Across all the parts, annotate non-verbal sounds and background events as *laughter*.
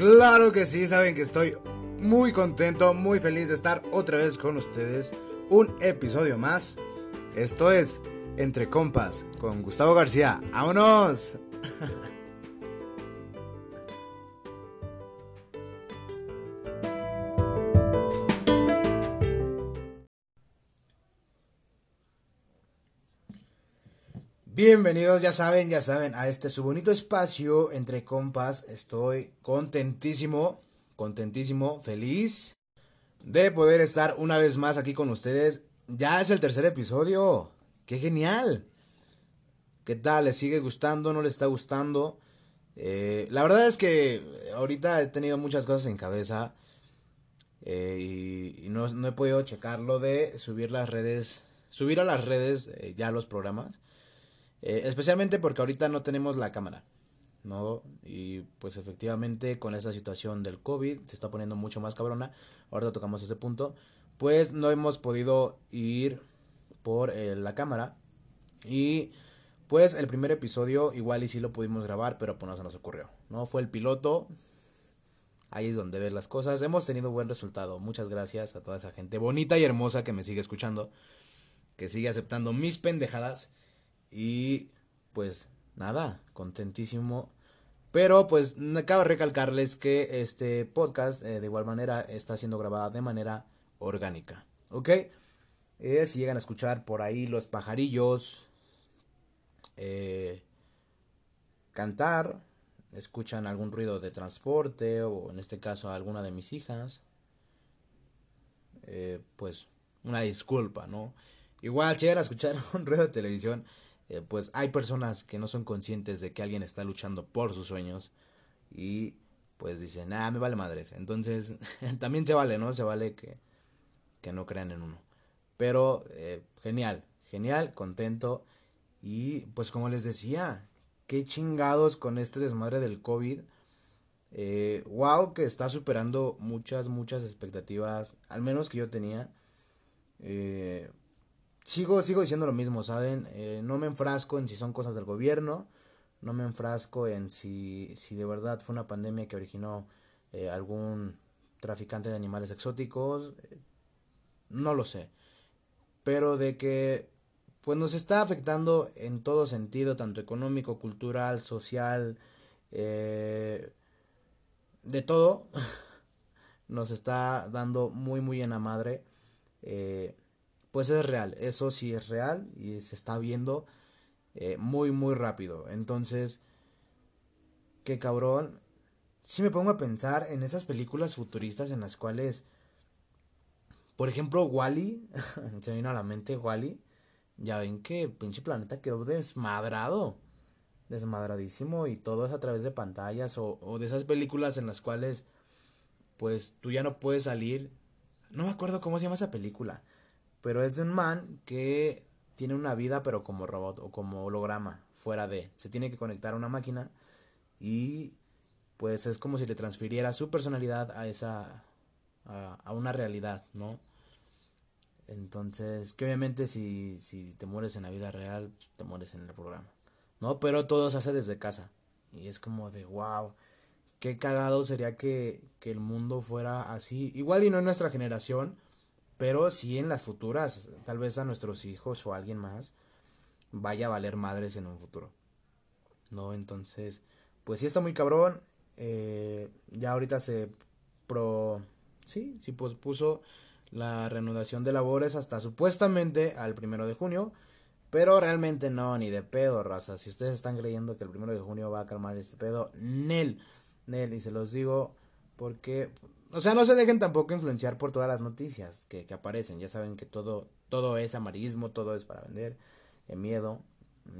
Claro que sí, saben que estoy muy contento, muy feliz de estar otra vez con ustedes. Un episodio más. Esto es Entre Compas con Gustavo García. ¡Vámonos! Bienvenidos, ya saben, ya saben, a este su bonito espacio entre compas. Estoy contentísimo, contentísimo, feliz de poder estar una vez más aquí con ustedes. Ya es el tercer episodio. ¡Qué genial! ¿Qué tal? ¿Les sigue gustando? ¿No les está gustando? Eh, la verdad es que ahorita he tenido muchas cosas en cabeza eh, y, no, he podido checarlo de subir las redes, subir a las redes eh, ya los programas. Eh, especialmente porque ahorita no tenemos la cámara, ¿no? Y pues efectivamente con esa situación del COVID se está poniendo mucho más cabrona. Ahorita tocamos ese punto. Pues no hemos podido ir por eh, la cámara. Y pues el primer episodio igual y sí lo pudimos grabar, pero pues no se nos ocurrió, ¿no? Fue el piloto. Ahí es donde ves las cosas. Hemos tenido buen resultado. Muchas gracias a toda esa gente bonita y hermosa que me sigue escuchando. Que sigue aceptando mis pendejadas. Y pues nada, contentísimo. Pero pues cabe recalcarles que este podcast eh, de igual manera está siendo grabado de manera orgánica. ¿Ok? Eh, si llegan a escuchar por ahí los pajarillos eh, cantar, escuchan algún ruido de transporte o en este caso alguna de mis hijas, pues una disculpa, ¿no? Igual si llegan a escuchar *laughs* un ruido de televisión, eh, pues hay personas que no son conscientes de que alguien está luchando por sus sueños y pues dicen, ah, me vale madres. Entonces, *laughs* también se vale, ¿no? Se vale que, que no crean en uno. Pero, eh, genial, genial, contento. Y pues como les decía, qué chingados con este desmadre del COVID. Eh, wow, que está superando muchas, muchas expectativas, al menos que yo tenía. Eh, sigo, sigo diciendo lo mismo, ¿saben? Eh, no me enfrasco en si son cosas del gobierno, no me enfrasco en si, si de verdad fue una pandemia que originó eh, algún traficante de animales exóticos, eh, no lo sé. Pero de que pues nos está afectando en todo sentido, tanto económico, cultural, social, de todo, *laughs* nos está dando muy muy en la madre. Eh, pues es real, eso sí es real y se está viendo eh, muy muy rápido. Entonces, qué cabrón. Si me pongo a pensar en esas películas futuristas en las cuales, por ejemplo, Wally, *laughs* se vino a la mente Wally, ya ven que pinche planeta quedó desmadrado, desmadradísimo y todo es a través de pantallas o, o de esas películas en las cuales, pues tú ya no puedes salir. No me acuerdo cómo se llama esa película pero es de un man que tiene una vida pero como robot o como holograma, fuera de. Se tiene que conectar a una máquina y pues es como si le transfiriera su personalidad a esa a, una realidad, ¿no? Entonces, que obviamente si, si te mueres en la vida real, te mueres en el programa. ¿No? Pero todo se hace desde casa. Y es como de wow. Qué cagado sería que, que el mundo fuera así. Igual y no en nuestra generación pero sí en las futuras, tal vez a nuestros hijos o a alguien más, vaya a valer madres en un futuro. ¿No? Entonces, pues sí está muy cabrón. Eh, ya ahorita se pro... Sí, sí puso la reanudación de labores hasta supuestamente al primero de junio. Pero realmente no, ni de pedo, raza. Si ustedes están creyendo que el primero de junio va a calmar este pedo, Nel, Nel, y se los digo porque o sea, no se dejen tampoco influenciar por todas las noticias que, que aparecen. Ya saben que todo, todo es amarillismo, todo es para vender, eh, miedo.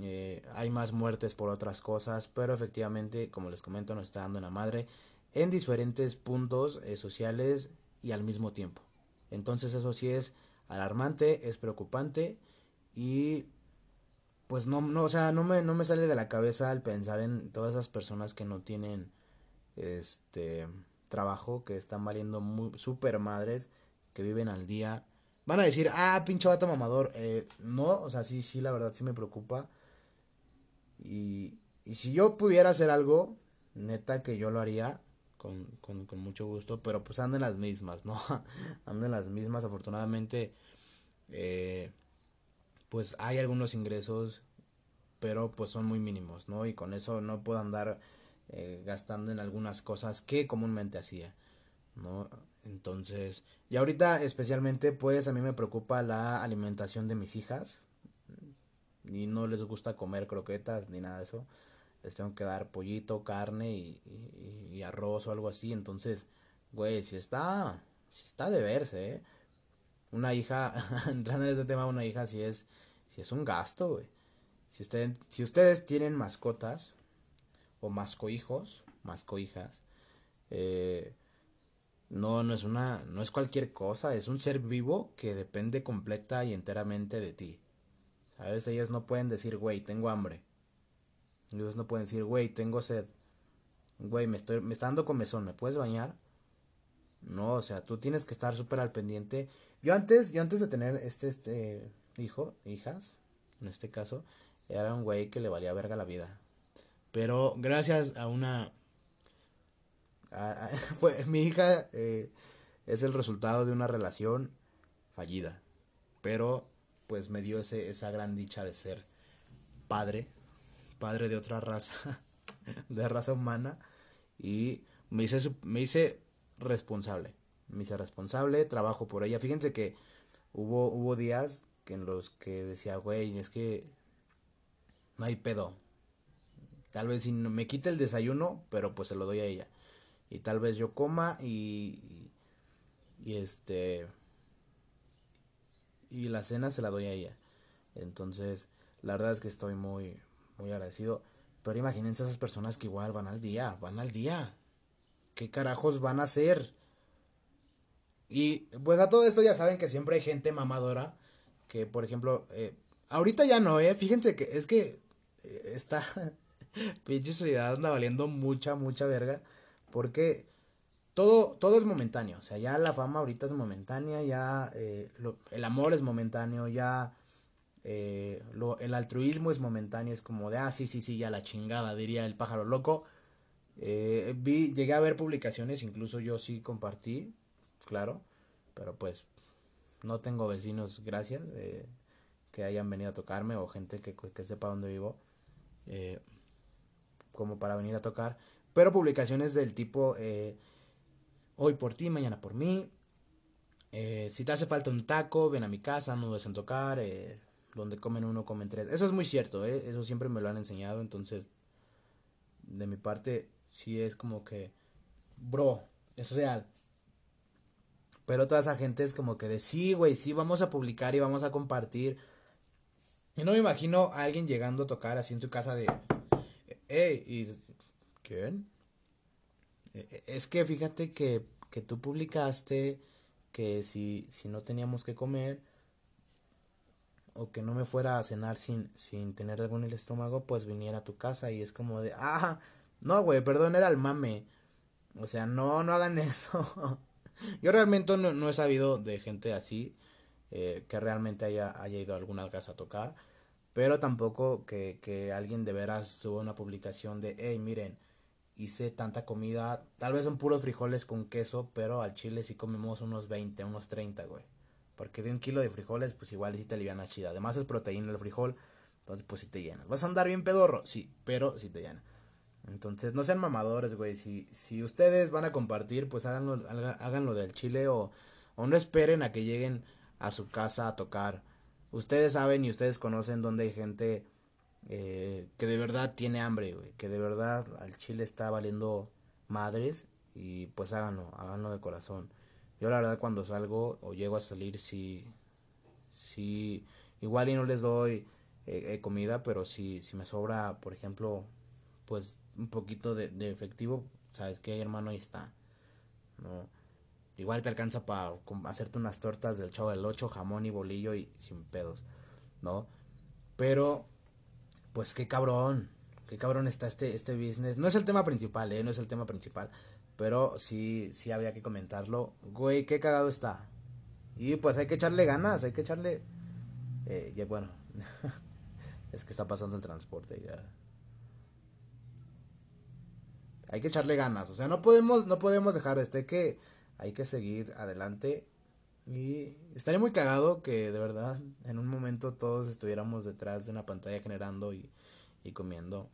Eh, hay más muertes por otras cosas, pero efectivamente, como les comento, nos está dando una madre en diferentes puntos eh, sociales y al mismo tiempo. Entonces eso sí es alarmante, es preocupante y pues no, no, o sea, no me, no me sale de la cabeza al pensar en todas esas personas que no tienen, este, trabajo que están valiendo super madres, que viven al día. Van a decir, ah, pinche vato mamador. Eh, no, o sea, sí, sí, la verdad sí me preocupa. Y, y si yo pudiera hacer algo, neta que yo lo haría, con, con, con mucho gusto, pero pues ando en las mismas, ¿no? *laughs* ando en las mismas, afortunadamente, eh, pues hay algunos ingresos, pero pues son muy mínimos, ¿no? Y con eso no puedo andar eh, gastando en algunas cosas que comúnmente hacía, ¿no? Entonces, y ahorita especialmente, pues a mí me preocupa la alimentación de mis hijas, y no les gusta comer croquetas ni nada de eso les tengo que dar pollito, carne y, arroz o algo así. Entonces, güey, si está, si está de verse, ¿eh? Una hija, *laughs* entrando en ese tema, una hija si es, si es un gasto, güey. Si, usted, si ustedes tienen mascotas o mascohijos, mascohijas, eh, no, no es una, no es cualquier cosa, es un ser vivo que depende completa y enteramente de ti. ¿Sabes? Ellas no pueden decir, güey, tengo hambre. Ellos no pueden decir, güey, tengo sed. Güey, me, estoy, me está dando comezón, ¿me puedes bañar? No, o sea, tú tienes que estar súper al pendiente. Yo antes, yo antes de tener este, este hijo, hijas, en este caso, era un güey que le valía verga la vida. Pero gracias a una... *laughs* fue, mi hija eh, es el resultado de una relación fallida. Pero pues me dio ese, esa gran dicha de ser padre padre de otra raza, *laughs* de raza humana, y me hice, me hice responsable. Me hice responsable, trabajo por ella. Fíjense que hubo, hubo días que en los que decía, güey, es que no hay pedo. Tal vez si me quite el desayuno, pero pues se lo doy a ella. Y tal vez yo coma y, y, este y la cena se la doy a ella. Entonces, la verdad es que estoy muy muy agradecido. Pero imagínense esas personas que igual van al día, van al día. ¿Qué carajos van a hacer? Y pues a todo esto ya saben que siempre hay gente mamadora que, por ejemplo, eh, ahorita ya no, eh. Fíjense que es que eh, esta *laughs* *laughs* pinche sociedad anda valiendo mucha, mucha verga. Porque todo, todo es momentáneo. O sea, ya la fama ahorita es momentánea, ya eh, el amor es momentáneo, ya eh, lo, el altruismo es momentáneo, es como de, ah, sí, sí, sí, ya la chingada, diría el pájaro loco. Eh, vi, llegué a ver publicaciones, incluso yo sí compartí, claro, pero pues no tengo vecinos, gracias, eh, que hayan venido a tocarme o gente que, que sepa dónde vivo, eh, como para venir a tocar, pero publicaciones del tipo, hoy por ti, mañana por mí, si te hace falta un taco, ven a mi casa, no dudes en tocar, eh, donde comen uno, comen tres. Eso es muy cierto, ¿eh? eso siempre me lo han enseñado, entonces de mi parte sí es como que, bro, es real. Pero toda esa gente es como que de sí, güey, sí, vamos a publicar y vamos a compartir. Y no me imagino a alguien llegando a tocar así en su casa de, hey, y, ¿quién? E, e, es que fíjate que, que tú publicaste que si, si no teníamos que comer, o que no me fuera a cenar sin, sin tener algo en el estómago, pues viniera a tu casa y es como de, ah, no, güey, perdón, era el mame. O sea, no, no hagan *laughs* eso. Yo realmente no, he sabido de gente así, eh, que realmente haya, haya ido a alguna casa a tocar, pero tampoco que, que alguien de veras suba una publicación de, hey, miren, hice tanta comida, tal vez son puros frijoles con queso, pero al chile sí comimos unos 20, unos 30, güey. Porque de un kilo de frijoles, pues igual sí te aliviana chida. Además es proteína el frijol, entonces pues sí te llenas. ¿Vas a andar bien pedorro? Sí, pero sí te llena. Entonces, no sean mamadores, güey. Si, si ustedes van a compartir, pues háganlo, háganlo del chile o, o no esperen a que lleguen a su casa a tocar. Ustedes saben y ustedes conocen dónde hay gente eh, que de verdad tiene hambre, güey. Que de verdad al chile está valiendo madres. Y pues háganlo, háganlo de corazón. Yo la verdad cuando salgo o llego a salir sí, sí, igual y no les doy eh, eh, comida, pero si, si me sobra, por ejemplo, pues un poquito de, de efectivo, sabes que hermano ahí está, ¿no? Igual te alcanza para hacerte unas tortas del chavo del 8, jamón y bolillo y sin pedos, ¿no? Pero, pues qué cabrón, qué cabrón está este, este business. No es el tema principal, ¿eh? No es el tema principal. Pero sí, sí había que comentarlo. Güey, qué cagado está. Y pues hay que echarle ganas, hay que echarle... Eh, bueno, *laughs* es que está pasando el transporte ya. hay que echarle ganas, o sea, no podemos, no podemos dejar de este que hay que seguir adelante y estaría muy cagado que de verdad en un momento todos estuviéramos detrás de una pantalla generando y, y comiendo.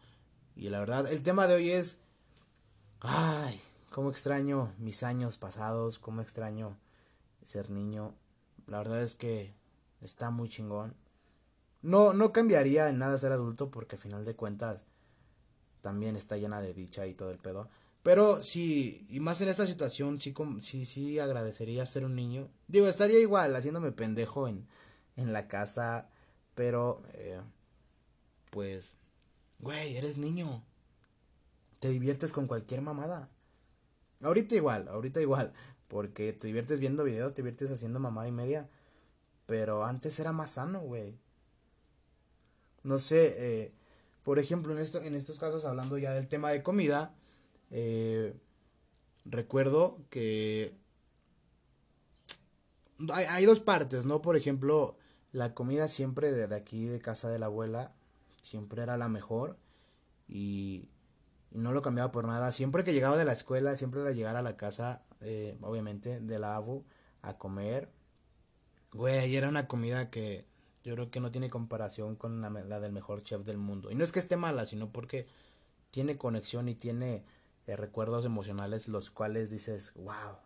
Y la verdad, el tema de hoy es, ay, cómo extraño mis años pasados, cómo extraño ser niño. La verdad es que está muy chingón. No, no cambiaría en nada ser adulto porque al final de cuentas también está llena de dicha y todo el pedo. Pero sí, y más en esta situación, sí, sí, sí agradecería ser un niño. Digo, estaría igual haciéndome pendejo en, en la casa, pero, eh, pues, güey, eres niño. Te diviertes con cualquier mamada. Ahorita igual, ahorita igual, porque te diviertes viendo videos, te diviertes haciendo mamada y media. Pero antes era más sano, güey. No sé, eh, por ejemplo, en, esto, en estos casos, hablando ya del tema de comida, eh, recuerdo que hay, dos partes, ¿no? Por ejemplo, la comida siempre de, aquí, de casa de la abuela, siempre era la mejor y, no lo cambiaba por nada. Siempre que llegaba de la escuela, siempre era llegar a la casa, eh, obviamente, de la abu a comer. Güey, era una comida que yo creo que no tiene comparación con la, la, del mejor chef del mundo. Y no es que esté mala, sino porque tiene conexión y tiene recuerdos emocionales los cuales dices, wow,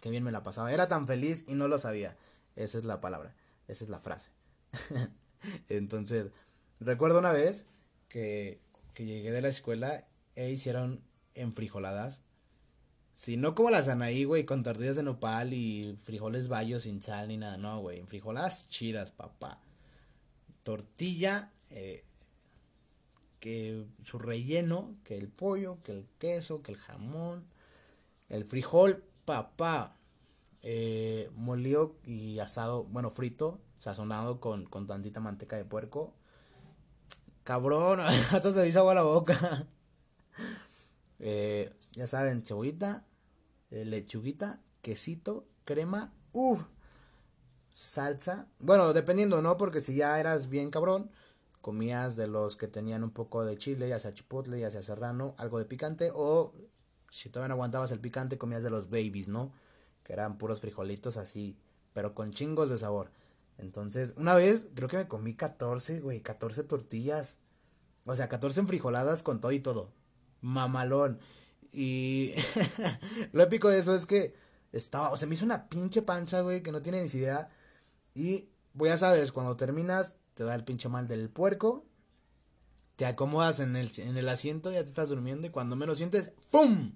qué bien me la pasaba. Era tan feliz y no lo sabía. Esa es la palabra, esa es la frase. *laughs* Entonces, recuerdo una vez que, que llegué de la escuela e hicieron enfrijoladas. Si no como las Anaí, güey, con tortillas de nopal y frijoles bayos sin sal ni nada, no, güey, enfrijoladas chidas, papá. Tortilla, eh, que su relleno, que el pollo, que el queso, que el jamón, el frijol, papá, eh, molido y asado, bueno, frito, sazonado con, con tantita manteca de puerco. Cabrón, *laughs* hasta se me hizo agua la boca. *laughs* Eh, ya saben, cebollita, eh, lechuguita, quesito, crema, uff, salsa. Bueno, dependiendo, ¿no? Porque si ya eras bien cabrón, comías de los que tenían un poco de chile, ya sea chipotle, ya sea serrano, algo de picante, o si todavía no aguantabas el picante, comías de los babies, ¿no? Que eran puros frijolitos así, pero con chingos de sabor. Entonces, una vez creo que me comí 14, güey, 14 tortillas. O sea, 14 enfrijoladas con todo y todo. Mamalón. Y *laughs* lo épico de eso es que estaba, o sea, me hizo una pinche panza, güey, que no tiene ni idea. Y, pues ya sabes, cuando terminas, te da el pinche mal del puerco, te acomodas en el, en el asiento, ya te estás durmiendo y cuando menos sientes, ¡pum!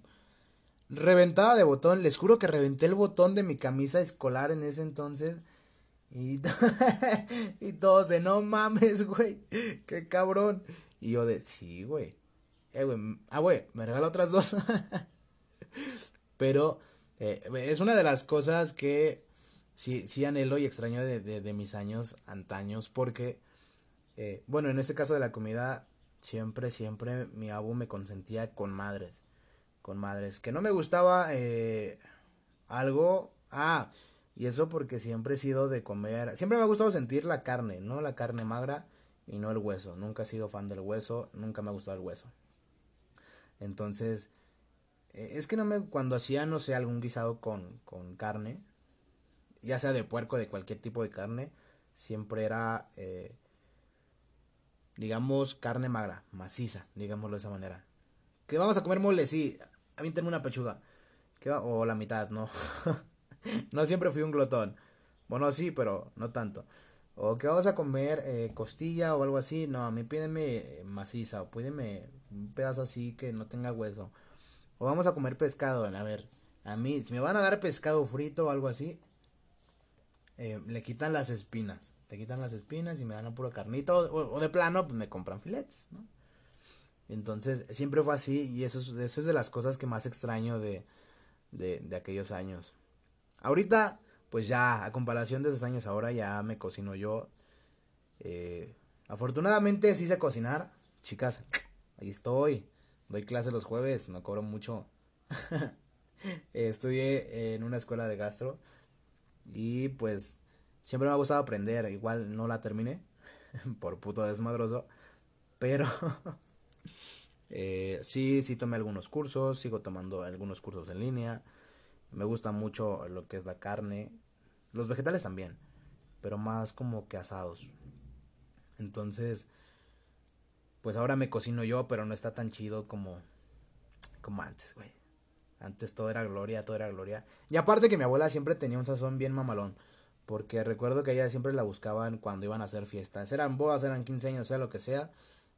Reventada de botón, les juro que reventé el botón de mi camisa escolar en ese entonces. Y, *laughs* y todos de no mames, güey, qué cabrón. Y yo de, sí, güey. Eh, ah, güey, me regala otras dos. *laughs* Pero eh, es una de las cosas que sí, sí anhelo y extraño de, de, mis años antaños porque, eh, bueno, en ese caso de la comida, siempre, siempre mi abu me consentía con madres, con madres, que no me gustaba eh, algo, ah, y eso porque siempre he sido de comer, siempre me ha gustado sentir la carne, ¿no? La carne magra y no el hueso, nunca he sido fan del hueso, nunca me ha gustado el hueso. Entonces, eh, es que no me, cuando hacía, no sé, algún guisado con, con carne, ya sea de puerco, de cualquier tipo de carne, siempre era, eh, digamos, carne magra, maciza, digámoslo de esa manera. Que vamos a comer mole, sí, a mí tengo una pechuga, que o la mitad, ¿no? *laughs* no siempre fui un glotón. Bueno, sí, pero no tanto. O que vamos a comer eh, costilla o algo así. No, a mí pídeme eh, maciza o pídeme un pedazo así que no tenga hueso. O vamos a comer pescado. A ver, a mí, si me van a dar pescado frito o algo así, eh, le quitan las espinas. Le quitan las espinas y me dan un puro carnito. O, de plano, pues me compran filetes, ¿no? Entonces, siempre fue así y eso, es de las cosas que más extraño de, de, aquellos años. Ahorita, pues ya, a comparación de esos años, ahora ya me cocino yo. Eh, afortunadamente sí sé cocinar. Chicas, ahí estoy. Doy clase los jueves, no cobro mucho. *laughs* estudié en una escuela de gastro. Y pues siempre me ha gustado aprender. Igual no la terminé *laughs* por puto desmadroso. Pero *laughs* Eh, sí, sí tomé algunos cursos, sigo tomando algunos cursos en línea. Me gusta mucho lo que es la carne. Los vegetales también, pero más como que asados. Entonces, pues ahora me cocino yo, pero no está tan chido como, como antes, güey. Antes todo era gloria, todo era gloria. Y aparte que mi abuela siempre tenía un sazón bien mamalón. Porque recuerdo que ella siempre la buscaban cuando iban a hacer fiestas. Eran bodas, eran 15 años, sea lo que sea.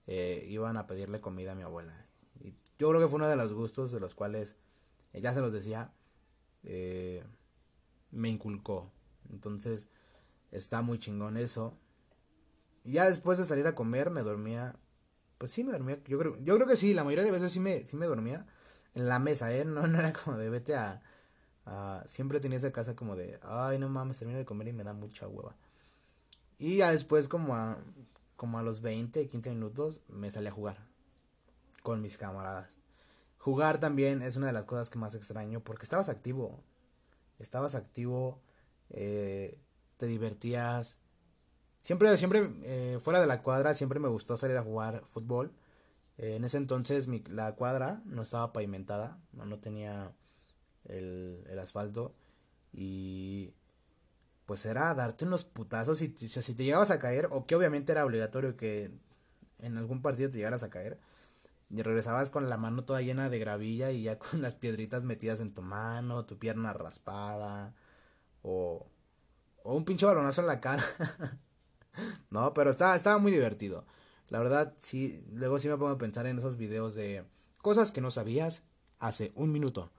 Eh, iban a pedirle comida a mi abuela. Y yo creo que fue uno de los gustos de los cuales, ella se los decía, eh, me inculcó. Entonces, está muy chingón eso. Y ya después de salir a comer, me dormía. Pues sí, me dormía. Yo creo, yo creo que sí, la mayoría de veces sí me, sí me dormía en la mesa, ¿eh? No, no era como de vete a, Siempre tenía esa casa como de, ay, no mames, termino de comer y me da mucha hueva. Y ya después, como a, como a los 20, 15 minutos, me salí a jugar con mis camaradas. Jugar también es una de las cosas que más extraño porque estabas activo. Estabas activo, eh, te divertías. Siempre, siempre, eh, fuera de la cuadra, siempre me gustó salir a jugar fútbol en ese entonces mi, la cuadra no estaba pavimentada, no, no tenía el, asfalto y pues era darte unos putazos y si, si te llegabas a caer, o que obviamente era obligatorio que en algún partido te llegaras a caer, y regresabas con la mano toda llena de gravilla y ya *laughs* con las piedritas metidas en tu mano, tu pierna raspada, o, o un pinche balonazo en la cara. *laughs* no, pero estaba, estaba muy divertido. La verdad, sí, luego sí me pongo a pensar en esos videos de cosas que no sabías hace un minuto.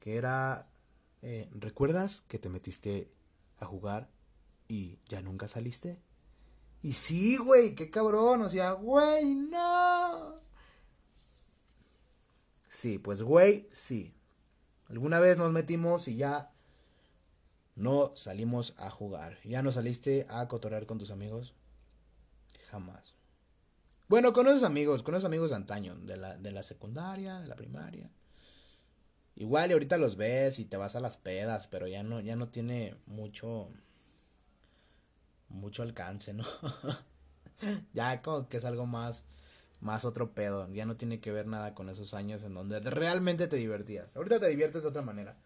Que era, eh, ¿recuerdas que te metiste a jugar y ya nunca saliste? Y sí, güey, qué cabrón, o sea, güey, no. Sí, pues, güey, sí. Alguna vez nos metimos y ya no salimos a jugar. ¿Ya no saliste a cotorrear con tus amigos? Jamás. Bueno, con esos amigos, con esos amigos de antaño, de la, de la secundaria, de la primaria. Igual y ahorita los ves y te vas a las pedas, pero ya no, ya no tiene mucho, mucho alcance, ¿no? *laughs* ya como que es algo más, más otro pedo. Ya no tiene que ver nada con esos años en donde realmente te divertías. Ahorita te diviertes de otra manera,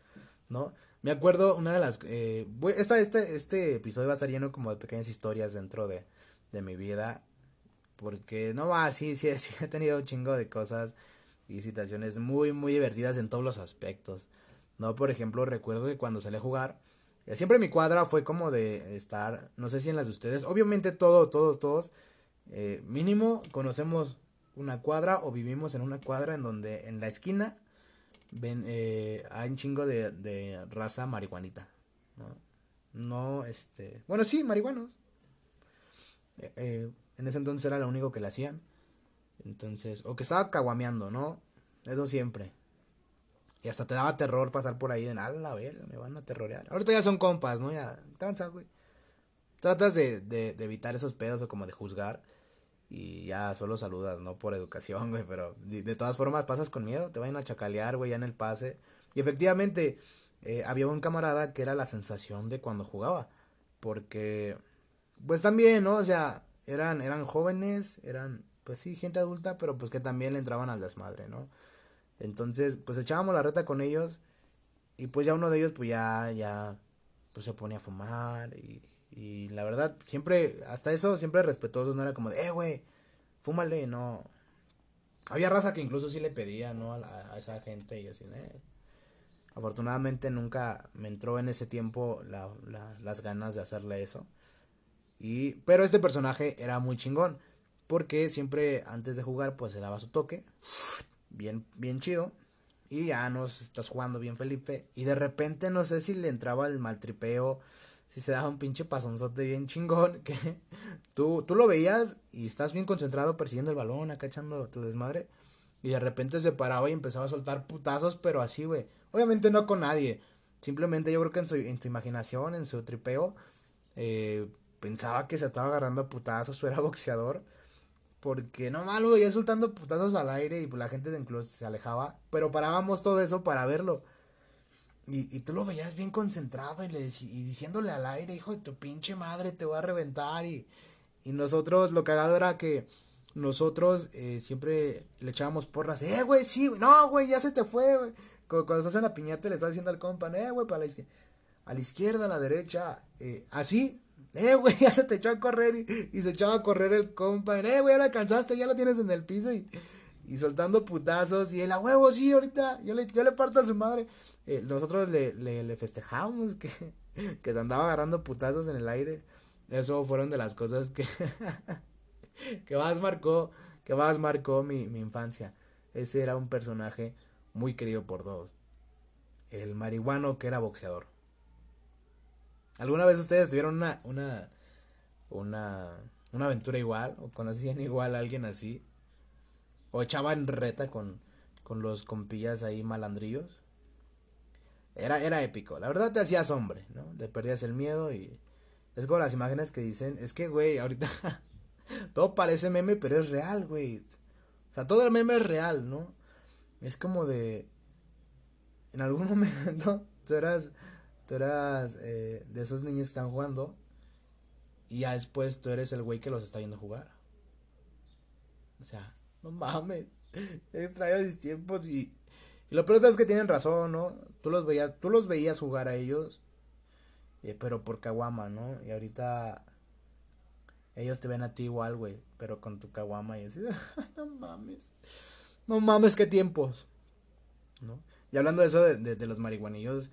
¿no? Me acuerdo una de las, eh, esta, este, este episodio va a estar lleno como de pequeñas historias dentro de, de mi vida porque no va, sí, sí, *laughs* sí, he tenido un chingo de cosas y situaciones muy, muy divertidas en todos los aspectos. No, por ejemplo, recuerdo que cuando salí a jugar, eh, siempre mi cuadra fue como de estar, no sé si en las de ustedes, obviamente todos, todos, todos, eh, mínimo conocemos una cuadra o vivimos en una cuadra en donde en la esquina ven, eh, hay un chingo de, raza marihuanita, ¿no? No, este, bueno, sí, marihuanos. Eh, en ese entonces era lo único que le hacían. Entonces, o que estaba caguameando, ¿no? Eso siempre. Y hasta te daba terror pasar por ahí de nada, la verga, me van a terrorear. Ahorita ya son compas, ¿no? Ya, tranza, güey. Tratas de, de, de, evitar esos pedos o como de juzgar. Y ya solo saludas, ¿no? Por educación, *laughs* güey. Pero de, todas formas pasas con miedo. Te vayan a chacalear, güey, ya en el pase. Y efectivamente, eh, había un camarada que era la sensación de cuando jugaba. Porque, pues también, ¿no? O sea, eran, eran jóvenes, eran, pues sí, gente adulta, pero pues que también le entraban al desmadre, ¿no? Entonces, pues echábamos la reta con ellos y pues ya uno de ellos pues ya, ya, pues se ponía a fumar y, y la verdad, siempre, hasta eso, siempre respetuoso, no era como de, eh, güey, fúmale, no. Había raza que incluso sí le pedía, ¿no? A, a esa gente y así, eh. Afortunadamente nunca me entró en ese tiempo la, la, las ganas de hacerle eso. Y, pero este personaje era muy chingón. Porque siempre antes de jugar pues se daba su toque. Bien, bien chido. Y ya nos estás jugando bien Felipe. Y de repente no sé si le entraba el maltripeo. Si se daba un pinche pasonzote bien chingón. *laughs* Que tú, tú lo veías y estás bien concentrado persiguiendo el balón, acá echando tu desmadre. Y de repente se paraba y empezaba a soltar putazos, pero así, güey. Obviamente no con nadie. Simplemente yo creo que en su, en su imaginación, en su tripeo, eh, pensaba que se estaba agarrando a putazos o *laughs* era boxeador. Porque no malo, ya soltando putazos al aire y pues la gente incluso se alejaba. Pero parábamos todo eso para verlo. Y, y tú lo veías bien concentrado y, le y diciéndole al aire, hijo de tu pinche madre, te voy a reventar. Y, y nosotros lo cagado era que nosotros eh, siempre le echábamos porras, eh, güey, sí, no, güey, ya se te fue, güey. Cuando, estás en la piñata le estás diciendo al compa, eh, güey, para la izquierda, a la izquierda, a la derecha, eh, así, eh, güey, *laughs* ya se te echó a correr y, se echaba a correr el compa, eh, güey, ya lo alcanzaste, ya lo tienes en el piso y, y soltando putazos y el a huevo, sí, ahorita, yo le, yo le parto a su madre. Eh, nosotros le, le, le festejamos que, que se andaba agarrando putazos en el aire. Eso fueron de las cosas que, *laughs* que más marcó, que más marcó mi, mi infancia. Ese era un personaje muy querido por todos. El marihuano que era boxeador. ¿Alguna vez ustedes tuvieron una, una, una, una aventura igual? ¿O conocían igual a alguien así? ¿O echaban reta con, con los compillas ahí malandrillos? Era, era épico. La verdad te hacías hombre, ¿no? Le perdías el miedo y... Es como las imágenes que dicen, es que, güey, ahorita *laughs* todo parece meme, pero es real, güey. O sea, todo el meme es real, ¿no? Es como de... En algún *laughs* momento tú eras, tú eras eh, de esos niños que están jugando y ya después tú eres el güey que los está viendo jugar. O sea, no mames. *laughs* Extraño mis tiempos y, y lo peor es que tienen razón, ¿no? Tú los veías, tú los veías jugar a ellos, eh, pero por caguama, ¿no? Y ahorita ellos te ven a ti igual, güey, pero con tu caguama y así, *laughs* no mames. No mames, qué tiempos. ¿No? Y hablando de eso de, de, los marihuanillos,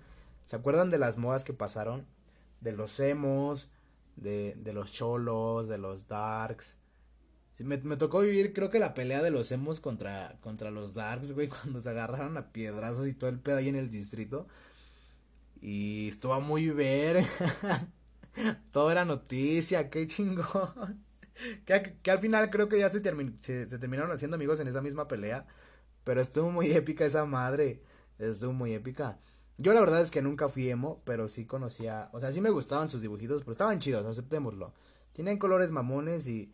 ¿se acuerdan de las modas que pasaron? De los emos, de, de los cholos, de los darks. me, me, tocó vivir, creo que la pelea de los emos contra, contra los darks, güey, *laughs* cuando se agarraron a piedrazos y todo el pedo ahí en el distrito. Y estuvo muy ver. *laughs* Todo era noticia, qué chingón. *laughs* Que, que, al final creo que ya se, se, terminaron haciendo amigos en esa misma pelea. Pero estuvo muy épica esa madre. Estuvo muy épica. Yo la verdad es que nunca fui emo, pero sí conocía. O sea, sí me gustaban sus dibujitos, pero estaban chidos, aceptémoslo. Tienen colores mamones y.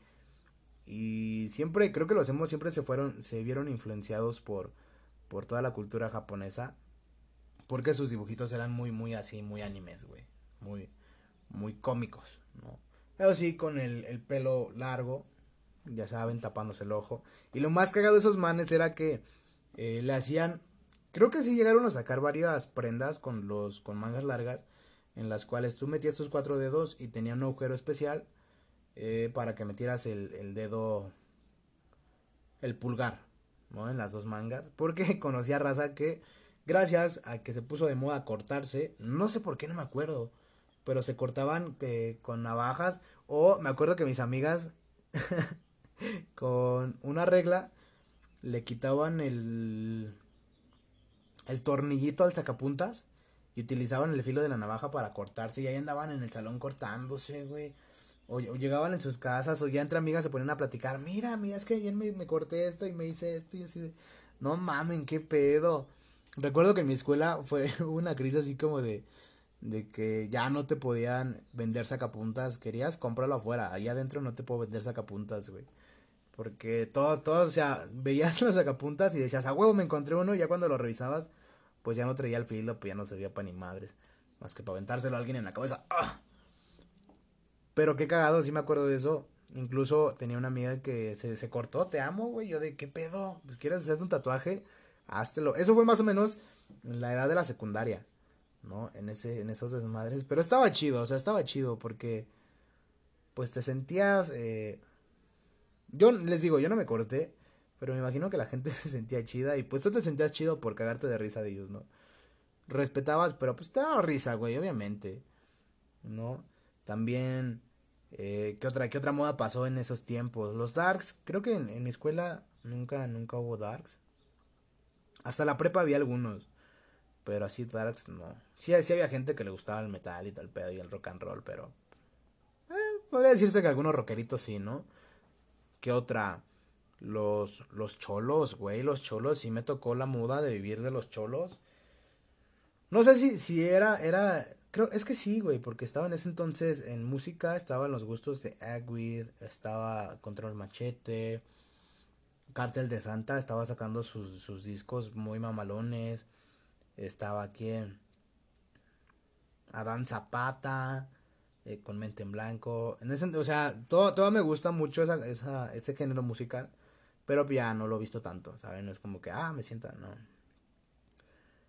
Y siempre, creo que los emos siempre se fueron, se vieron influenciados por, por toda la cultura japonesa. Porque sus dibujitos eran muy, muy así, muy animes, güey. Muy, muy cómicos, ¿no? Pero sí, con el, el pelo largo, ya saben, tapándose el ojo. Y lo más cagado de esos manes era que eh, le hacían, creo que sí llegaron a sacar varias prendas con los, con mangas largas, en las cuales tú metías tus cuatro dedos y tenía un agujero especial eh, para que metieras el, el dedo, el pulgar, ¿no? En las dos mangas, porque *laughs* conocía raza que, gracias a que se puso de moda cortarse, no sé por qué, no me acuerdo, pero se cortaban eh, con navajas o me acuerdo que mis amigas *laughs* con una regla le quitaban el el tornillito al sacapuntas y utilizaban el filo de la navaja para cortarse y ahí andaban en el salón cortándose, güey. O, llegaban en sus casas o ya entre amigas se ponían a platicar, mira, mira, es que ayer me, me corté esto y me hice esto y así de, no mamen, qué pedo. Recuerdo que en mi escuela *laughs* fue una crisis así como de, de que ya no te podían vender sacapuntas, querías comprarlo afuera, allá adentro no te puedo vender sacapuntas, güey. Porque todo, todo, o sea, veías *laughs* los sacapuntas y decías, a huevo, me encontré uno, y ya cuando lo revisabas, pues ya no traía el filo, pues ya no servía para ni madres, más que para aventárselo a alguien en la cabeza. ¡Ah! Pero qué cagado, sí me acuerdo de eso. Incluso tenía una amiga que se, se cortó, te amo, güey. Yo de qué pedo, pues quieres hacerte un tatuaje, háztelo. Eso fue más o menos en la edad de la secundaria. ¿no? En ese, en esos desmadres. Pero estaba chido, o sea, estaba chido porque, pues te sentías, eh... yo les digo, yo no me corté, pero me imagino que la gente *laughs* se sentía chida y pues tú te sentías chido por cagarte de risa de ellos, ¿no? Respetabas, pero pues te daba risa, güey, obviamente, ¿no? También, eh, ¿qué otra, qué otra moda pasó en esos tiempos? Los darks, creo que en, mi escuela nunca, nunca hubo darks. Hasta la prepa había algunos. Pero así Darks no. Sí, sí había gente que le gustaba el metal y tal pedo y el rock and roll, pero. Eh, podría decirse que algunos rockeritos sí, ¿no? ¿Qué otra? Los, los cholos, güey, los cholos. Sí me tocó la moda de vivir de los cholos. No sé si, si era, era, creo, es que sí, güey, porque estaba en ese entonces en música, estaban los gustos de Agweed, estaba Control Machete, Cartel de Santa, estaba sacando sus, sus discos muy mamalones. Estaba aquí Adán Zapata. Eh, con mente en blanco. En ese, o sea, todo, todo me gusta mucho esa, esa, ese género musical, pero ya no lo he visto tanto, ¿saben? No es como que, ah, me sienta, no.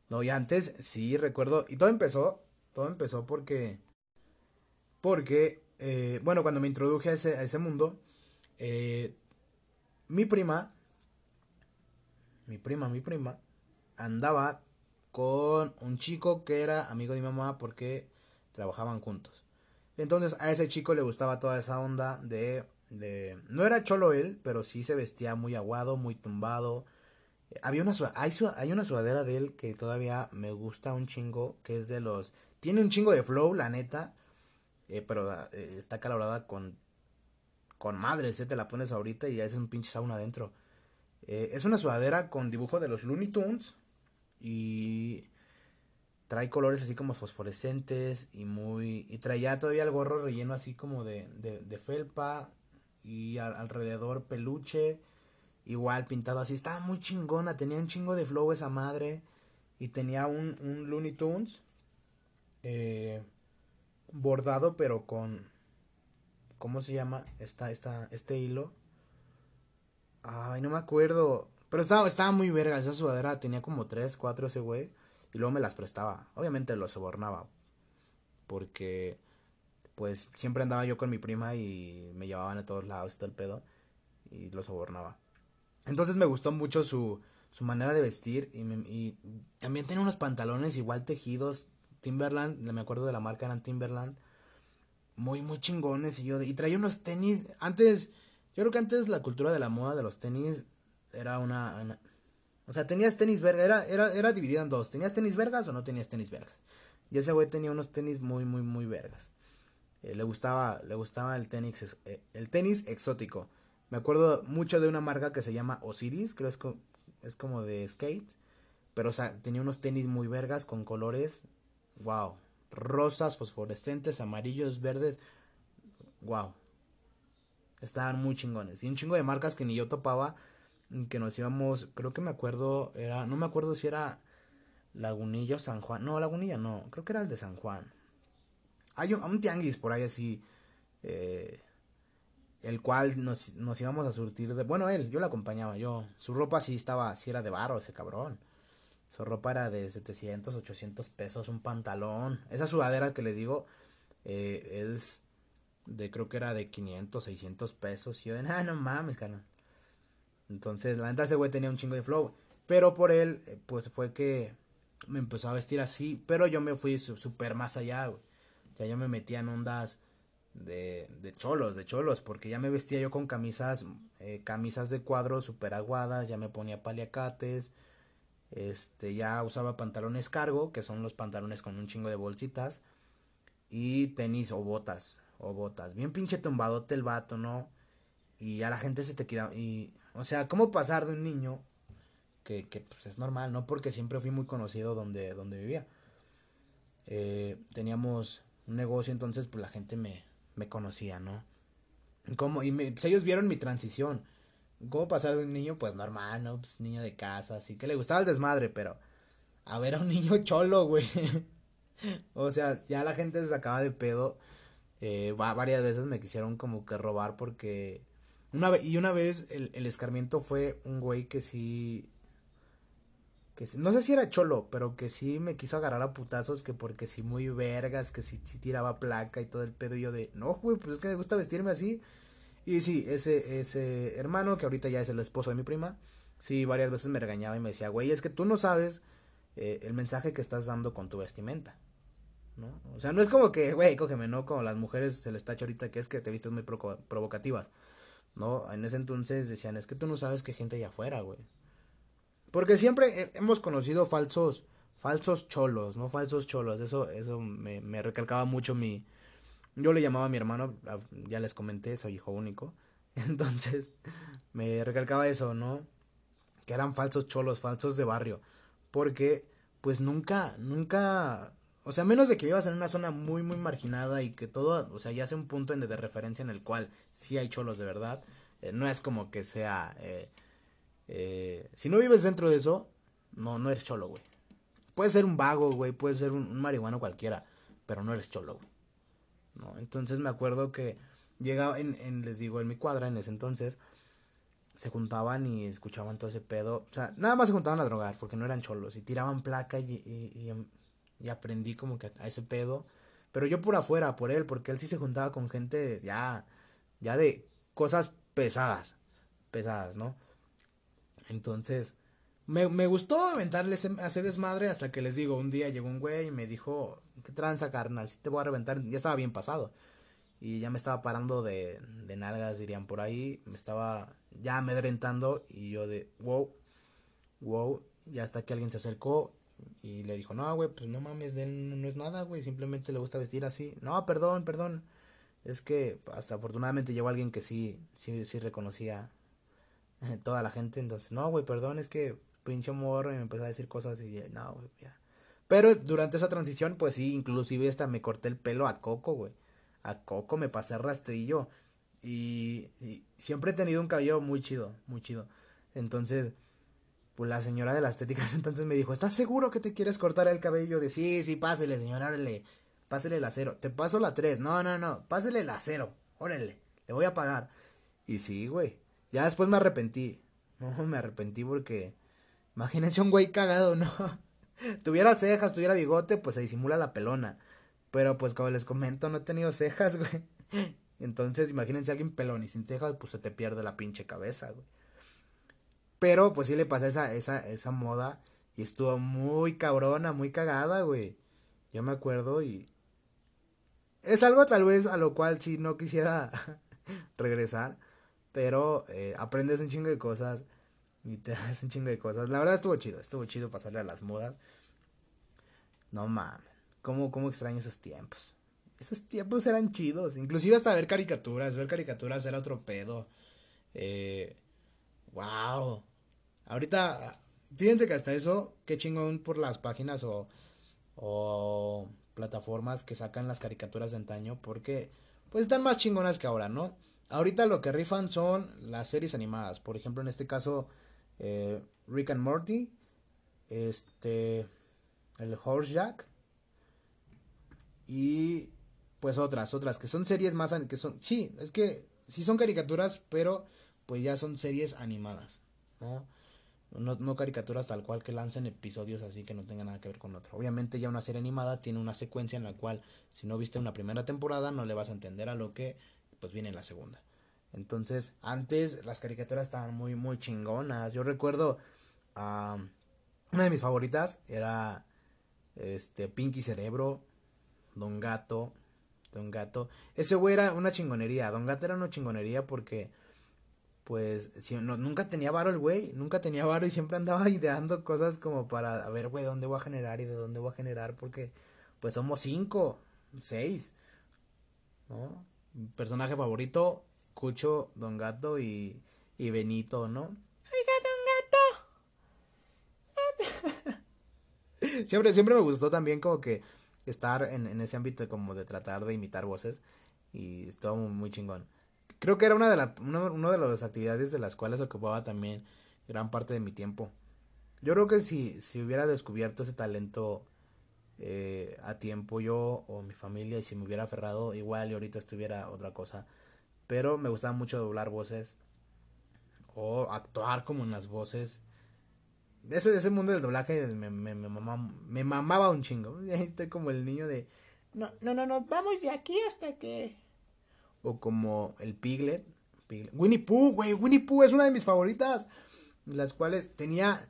No, y antes sí recuerdo, y todo empezó, todo empezó porque, porque, eh, bueno, cuando me introduje a ese, a ese mundo, eh, mi prima, mi prima, mi prima, andaba con un chico que era amigo de mi mamá porque trabajaban juntos. Entonces a ese chico le gustaba toda esa onda de, de no era cholo él, pero sí se vestía muy aguado, muy tumbado. Había una hay, hay una sudadera de él que todavía me gusta un chingo, que es de los tiene un chingo de flow, la neta, eh, pero eh, está calorada con con madres, ¿eh? te la pones ahorita y ya es un pinche sauna adentro. Eh, es una sudadera con dibujo de los Looney Tunes y trae colores así como fosforescentes y muy y traía todavía el gorro relleno así como de, de, felpa y alrededor peluche igual pintado así estaba muy chingona tenía un chingo de flow esa madre y tenía un, un Looney Tunes eh, bordado pero con ¿cómo se llama esta, esta, este hilo? Ay, no me acuerdo. Pero estaba, estaba muy verga. Esa sudadera tenía como 3, 4 ese güey. Y luego me las prestaba. Obviamente lo sobornaba. Porque, pues, siempre andaba yo con mi prima y me llevaban a todos lados todo el pedo. Y lo sobornaba. Entonces me gustó mucho su, su manera de vestir. Y, y también tenía unos pantalones igual tejidos. Timberland, me acuerdo de la marca, eran Timberland muy, muy chingones. Y yo, y traía unos tenis. Antes, yo creo que antes la cultura de la moda de los tenis era una. O sea, tenías tenis vergas. Era, era, era dividida en dos. ¿Tenías tenis vergas o no tenías tenis vergas? Y ese güey tenía unos tenis muy, muy, muy vergas. Eh, le gustaba, le gustaba el tenis, eh, el tenis exótico. Me acuerdo mucho de una marca que se llama Osiris, creo es, es como de skate. Pero, o sea, tenía unos tenis muy vergas con colores. Wow, rosas, fosforescentes, amarillos, verdes. Wow. Estaban muy chingones. Y un chingo de marcas que ni yo topaba. Que nos íbamos, creo que me acuerdo, era, no me acuerdo si era Lagunilla o San Juan. No, Lagunilla no, creo que era el de San Juan. Hay un, tianguis por ahí así. Eh, el cual nos, nos íbamos a surtir de. Bueno, él, yo lo acompañaba, yo. Su ropa sí estaba, sí era de barro, ese cabrón. Su ropa era de 700, 800 pesos, un pantalón. Esa sudadera que le digo eh, es de, creo que era de 500, 600 pesos. Y yo, ah, no mames, carnal. Entonces, la neta, ese güey tenía un chingo de flow. Pero por él, eh, pues fue que me empezó a vestir así. Pero yo me fui súper más allá, güey. O yo me metía en ondas de, de cholos, de cholos. Porque ya me vestía yo con camisas, eh, camisas de cuadros súper aguadas. Ya me ponía paliacates este, ya usaba pantalones cargo, que son los pantalones con un chingo de bolsitas. Y tenis o botas, o botas. Bien pinche tumbadote el vato, ¿no? Y a la gente se te queda. O sea, ¿cómo pasar de un niño que, que pues, es normal, ¿no? Porque siempre fui muy conocido donde, donde vivía. Eh, teníamos un negocio, entonces pues la gente me, me conocía, ¿no? Como, y pues, ellos vieron mi transición. ¿Cómo pasar de un niño, pues normal, ¿no? Pues niño de casa, así que le gustaba el desmadre, pero a ver a un *laughs* niño cholo, güey. o sea, ya la gente se sacaba de pedo. Eh, varias veces me quisieron como que robar porque una y una vez el, el escarmiento fue un güey que sí que no sé si era cholo, pero que sí me quiso agarrar a putazos que porque sí muy vergas, que sí, sí tiraba placa y todo el pedo y yo de, "No, güey, pues es que me gusta vestirme así." Y sí, ese, ese hermano, que ahorita ya es el esposo de mi prima, sí, varias veces me regañaba y me decía, güey, es que tú no sabes eh, el mensaje que estás dando con tu vestimenta. ¿no? O sea, no es como que, güey, cógeme, ¿no? Como las mujeres se les tacha ahorita que es que te vistes muy provocativas. ¿No? En ese entonces decían, es que tú no sabes qué gente hay afuera, güey. Porque siempre hemos conocido falsos, falsos cholos, ¿no? Falsos cholos. Eso, eso me, me recalcaba mucho mi, yo le llamaba a mi hermano, ya les comenté, soy hijo único. *laughs* Entonces, me recalcaba eso, ¿no? Que eran falsos cholos, falsos de barrio. Porque, pues nunca, nunca. O sea, menos de que vivas en una zona muy, muy marginada y que todo, o sea, ya sea un punto de referencia en el cual sí hay cholos de verdad. Eh, no es como que sea. Eh, eh, si no vives dentro de eso, no, no eres cholo, güey. Puede ser un vago, güey, puede ser un, un marihuano cualquiera, pero no eres cholo, güey. ¿no? Entonces me acuerdo que llegaba en, en, les digo, en mi cuadra en ese entonces, se juntaban y escuchaban todo ese pedo. O sea, nada más se juntaban a drogar porque no eran cholos y tiraban placa y, y, aprendí como que a ese pedo. Pero yo por afuera, por él, porque él sí se juntaba con gente ya, ya de cosas pesadas, pesadas, ¿no? Entonces, me, me gustó aventarle ese desmadre hasta que les digo, un día llegó un güey y me dijo, ¿qué tranza, carnal? Si te voy a reventar, ya estaba bien pasado. Y ya me estaba parando de, de nalgas, dirían por ahí. Me estaba ya amedrentando y yo de, wow, wow. Y hasta que alguien se acercó y le dijo, no, güey, pues no mames, de él no es nada, güey, simplemente le gusta vestir así. No, perdón, perdón. Es que hasta afortunadamente llegó alguien que sí, sí, sí reconocía toda la gente. Entonces, no, güey, perdón, es que pinche morro y me empezó a decir cosas y no, güey, ya. Pero durante esa transición, pues sí, inclusive hasta me corté el pelo a Coco, güey. A Coco me pasé rastrillo. Y, y, siempre he tenido un cabello muy chido, muy chido. Entonces, pues la señora de las estéticas *laughs* entonces me dijo, ¿estás seguro que te quieres cortar el cabello? De sí, sí, pásele, señora, órale, pásele la cero. Te paso la tres. No, no, no, pásele la cero. Órale, le voy a pagar. Y sí, güey. Ya después me arrepentí. *laughs* No, me arrepentí porque... Imagínense un güey cagado, ¿no? *laughs* tuviera cejas, tuviera bigote, pues se disimula la pelona. Pero pues como les comento, no he tenido cejas, güey. Entonces, imagínense a alguien pelón y sin cejas, pues se te pierde la pinche cabeza, güey. Pero pues sí le pasé esa, esa, esa moda y estuvo muy cabrona, muy cagada, güey. Yo me acuerdo y... Es algo tal vez a lo cual sí no quisiera *laughs* regresar, pero eh, aprendes un chingo de cosas y te *laughs* das un chingo de cosas. La verdad estuvo chido, estuvo chido pasarle a las modas. No mames, ¿cómo, cómo extraño esos tiempos? Esos tiempos eran chidos. Inclusive hasta ver caricaturas. Ver caricaturas era otro pedo. Eh, wow. Ahorita, fíjense que hasta eso, qué chingón por las páginas o, o plataformas que sacan las caricaturas de antaño. Porque, pues están más chingonas que ahora, ¿no? Ahorita lo que rifan son las series animadas. Por ejemplo, en este caso, eh, Rick and Morty. Este. El Horse Jack. Y pues otras, otras, que son series más, que son, sí, es que sí son caricaturas, pero pues ya son series animadas, ¿no? No, caricaturas tal cual que lancen episodios así que no tengan nada que ver con otro. Obviamente ya una serie animada tiene una secuencia en la cual si no viste una primera temporada no le vas a entender a lo que pues viene en la segunda. Entonces, antes las caricaturas estaban muy, muy chingonas. Yo recuerdo una de mis favoritas era este Pinky Cerebro, Don Gato, Don Gato. Ese güey era una chingonería. Don Gato era una chingonería porque, pues, si, no, nunca tenía varo el güey. Nunca tenía varo y siempre andaba *laughs* ideando cosas como para, a ver, güey, ¿dónde voy a generar y de dónde voy a generar? Porque, pues, somos cinco, seis. ¿No? Personaje favorito, Cucho, Don Gato y, y Benito, ¿no? Oiga, Don Gato. *laughs* siempre, siempre me gustó también como que estar en, en, ese ámbito como de tratar de imitar voces y estaba muy, chingón. Creo que era una de, la, una, de las actividades de las cuales ocupaba también gran parte de mi tiempo. Yo creo que si, si hubiera descubierto ese talento eh, a tiempo yo o mi familia y si me hubiera aferrado igual y ahorita estuviera otra cosa. Pero me gustaba mucho doblar voces o actuar como en las voces ese, ese mundo del doblaje me, me, me, mamaba, me mamaba un chingo. *laughs* Estoy como el niño de... No, no, no, no, vamos de aquí hasta que... O como el Piglet. Winnie Pooh, güey. Winnie Pooh es una de mis favoritas. Las cuales tenía...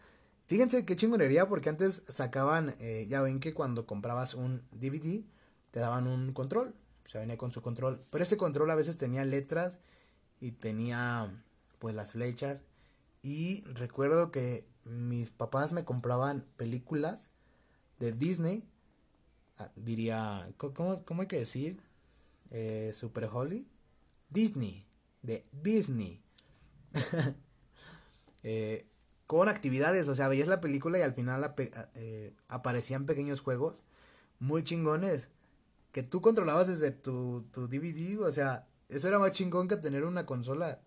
Fíjense qué chingonería porque antes sacaban... Eh, ya ven que cuando comprabas un DVD te daban un control. O sea, venía con su control. Pero ese control a veces tenía letras y tenía pues las flechas. Y recuerdo que mis papás me compraban películas de Disney. Ah, diría, ¿cómo, ¿cómo, hay que decir? Eh, Super Holly. Disney. De Disney. *laughs* eh, con actividades, o sea, veías la película y al final eh, aparecían pequeños juegos muy chingones que tú controlabas desde tu, DVD, o sea, eso era más chingón que tener una consola.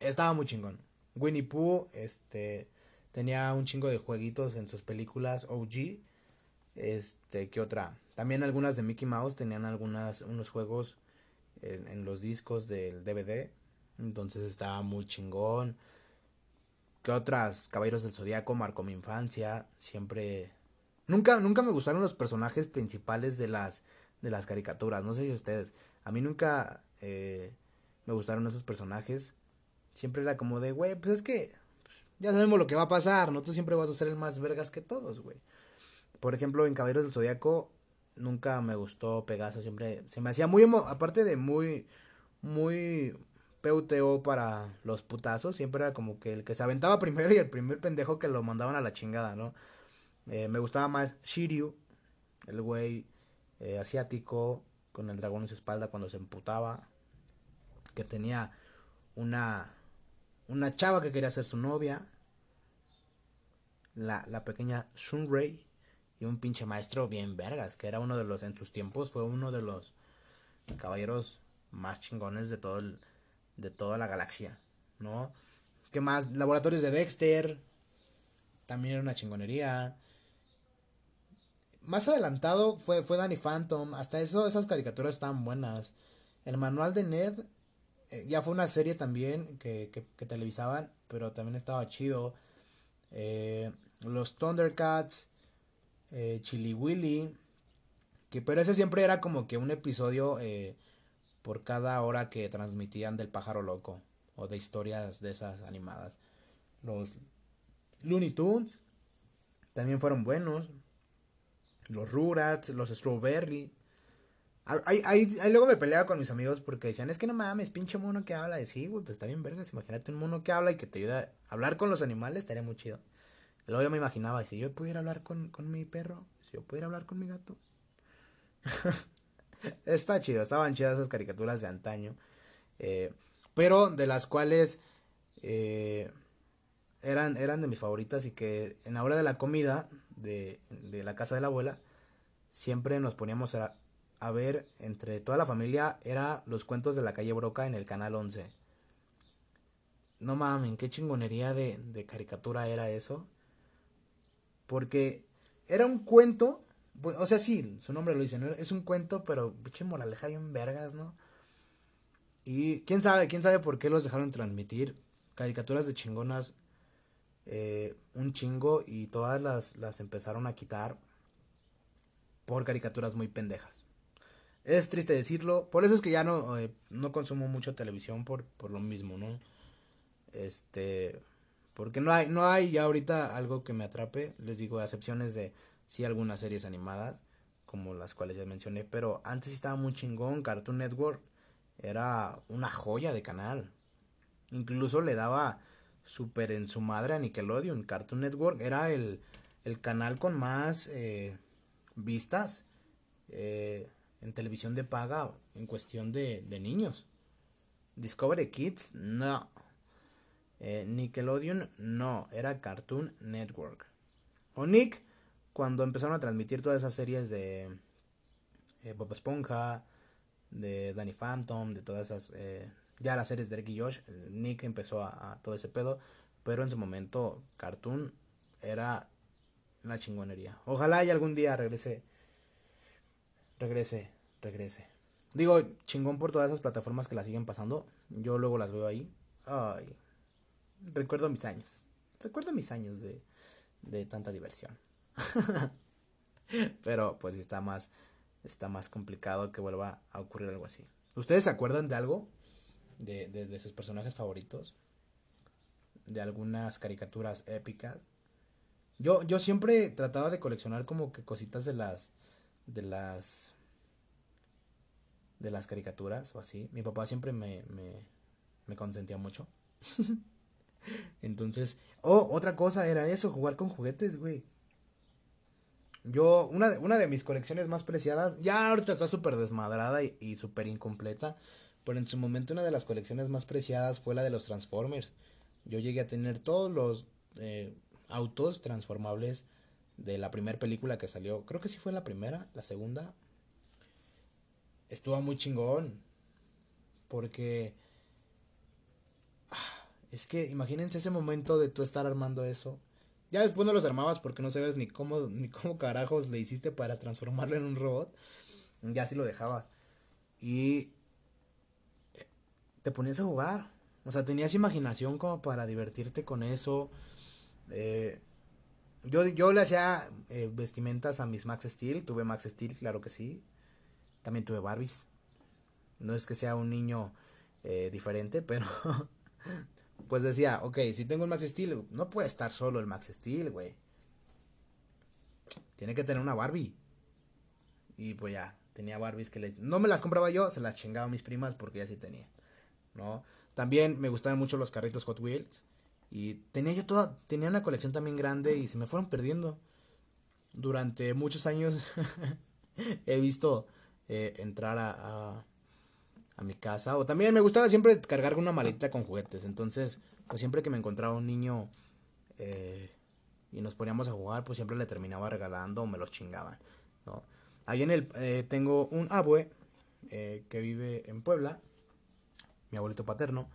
Estaba muy chingón. Winnie Pooh, este, tenía un chingo de jueguitos en sus películas OG. Este, ¿qué otra? También algunas de Mickey Mouse tenían algunas, unos juegos en, los discos del DVD. Entonces estaba muy chingón. ¿Qué otras? Caballeros del Zodíaco marcó mi infancia. Siempre. Nunca, nunca me gustaron los personajes principales de las, de las caricaturas. No sé si ustedes. A mí nunca eh, me gustaron esos personajes. Siempre era como de, güey, pues es que pues, ya sabemos lo que va a pasar, ¿no? Tú siempre vas a ser el más vergas que todos, güey. Por ejemplo, en Caballeros del Zodíaco nunca me gustó Pegaso, siempre se me hacía muy, aparte de muy, muy PUTO para los putazos, siempre era como que el que se aventaba *laughs* primero y el primer pendejo que lo mandaban a la chingada, ¿no? Eh, me gustaba más Shiryu, el güey eh, asiático con el dragón en su espalda cuando se emputaba, que tenía una, una chava que quería ser su novia, la, la pequeña Shunrei y un pinche maestro bien vergas, que era uno de los, en sus tiempos, fue uno de los caballeros más chingones de todo el, de toda la galaxia, ¿no? ¿Qué más? Laboratorios de Dexter, también era una chingonería. Más adelantado fue, fue Danny Phantom, hasta eso, esas caricaturas estaban buenas. El manual de Ned, eh, ya fue una serie también que, que, televisaban, pero también estaba chido. Eh, los Thundercats, eh, Chili Willy, que pero ese siempre era como que un episodio eh, por cada hora que transmitían del pájaro loco o de historias de esas animadas. Los Looney Tunes también fueron buenos. Los Rurats, los Strawberry. Ahí, ahí, luego me peleaba con mis amigos porque decían, es que no mames, pinche mono que habla. Y sí, güey, pues está bien vergas. Imagínate un mono que habla y que te ayuda a hablar con los animales, estaría muy chido. Luego yo me imaginaba, si yo pudiera hablar con, con mi perro, si yo pudiera hablar con mi gato. *laughs* Está chido, estaban chidas esas caricaturas de antaño. Eh, pero de las cuales eh, eran, eran de mis favoritas y que en la hora de la comida de, de la casa de la abuela siempre nos poníamos a, a, ver entre toda la familia era los cuentos de la calle Broca en el canal 11. No mames, qué chingonería de, de caricatura era eso. Porque era un cuento, o sea, sí, su nombre lo dice, es un cuento, pero pinche moraleja en vergas, ¿no? Y quién sabe, quién sabe por qué los dejaron transmitir caricaturas de chingonas eh, un chingo y todas las, las empezaron a quitar por caricaturas muy pendejas. Es triste decirlo, por eso es que ya no, eh, no consumo mucho televisión por, por lo mismo, ¿no? Este, porque no hay, no hay ya ahorita algo que me atrape. Les digo, a excepciones de sí algunas series animadas, como las cuales ya mencioné. Pero antes estaba muy chingón. Cartoon Network era una joya de canal. Incluso le daba súper en su madre a Nickelodeon. Cartoon Network era el, el canal con más eh, vistas eh, en televisión de paga en cuestión de, de niños. Discovery Kids, no. Eh, Nickelodeon no, era Cartoon Network. O Nick, cuando empezaron a transmitir todas esas series de eh, Bob Esponja, de Danny Phantom, de todas esas, eh, ya las series de Rick y Josh, Nick empezó a, todo ese pedo, pero en su momento Cartoon era la chingonería. Ojalá y algún día regrese, regrese, regrese. Digo, chingón por todas esas plataformas que la siguen pasando. Yo luego las veo ahí. Ay, recuerdo mis años. Recuerdo mis años de, de tanta diversión. *laughs* Pero pues está más, está más complicado que vuelva a ocurrir algo así. ¿Ustedes se acuerdan de algo? De, de, sus personajes favoritos. De algunas caricaturas épicas. Yo, yo siempre trataba de coleccionar como que cositas de las. de las. de las caricaturas o así. Mi papá siempre me, me, me consentía mucho. *laughs* Entonces, oh, otra cosa era eso, jugar con juguetes, güey. Yo, una de, una de mis colecciones más preciadas, ya ahorita está súper desmadrada y, y súper incompleta, pero en su momento una de las colecciones más preciadas fue la de los Transformers. Yo llegué a tener todos los eh, autos transformables de la primera película que salió. Creo que sí fue la primera, la segunda. Estuvo muy chingón. Porque es que imagínense ese momento de tú estar armando eso Ya después no los armabas porque no sabes ni cómo, ni cómo carajos le hiciste para transformarlo en un robot. Ya sí lo dejabas. Y eh, te ponías a jugar. O sea, tenías imaginación como para divertirte con eso. Eh, yo, yo le hacía eh, vestimentas a mis Max Steel. Tuve Max Steel, claro que sí. También tuve Barbies. No es que sea un niño eh, diferente, pero *laughs* pues decía, ok, si tengo un Max Steel, no puede estar solo el Max Steel, güey. Tiene que tener una Barbie. Y pues ya, tenía Barbies que le... No me las compraba yo, se las chingaba a mis primas porque ya sí tenía. ¿No? También me gustaban mucho los carritos Hot Wheels. Y tenía yo toda, tenía una colección también grande y se me fueron perdiendo. Durante muchos años *laughs* he visto eh, entrar a, a, mi casa. O también me gustaba siempre cargar una maleta con juguetes. Entonces, pues siempre que me encontraba un niño eh, y nos poníamos a jugar, pues siempre le terminaba regalando o me los chingaban. ¿no? Ahí en el eh, tengo un abue que vive en Puebla, mi abuelito paterno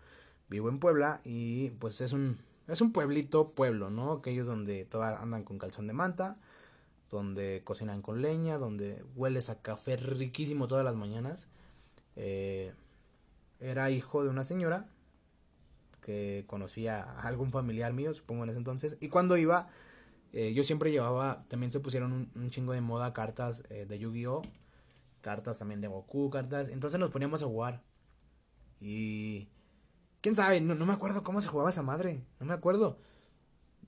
vivo en Puebla y pues es un es un pueblito pueblo, ¿no? Aquellos donde todas andan con calzón de manta, donde cocinan con leña, donde hueles a café riquísimo todas las mañanas. Eh, era hijo de una señora que conocía a algún familiar mío, supongo en ese entonces, y cuando iba, eh, yo siempre llevaba, también se pusieron un, chingo de moda cartas eh, de Yu-Gi-Oh, cartas también de Goku, cartas, entonces nos poníamos a jugar. Y ¿Quién sabe? No, me acuerdo cómo se jugaba esa madre. No me acuerdo.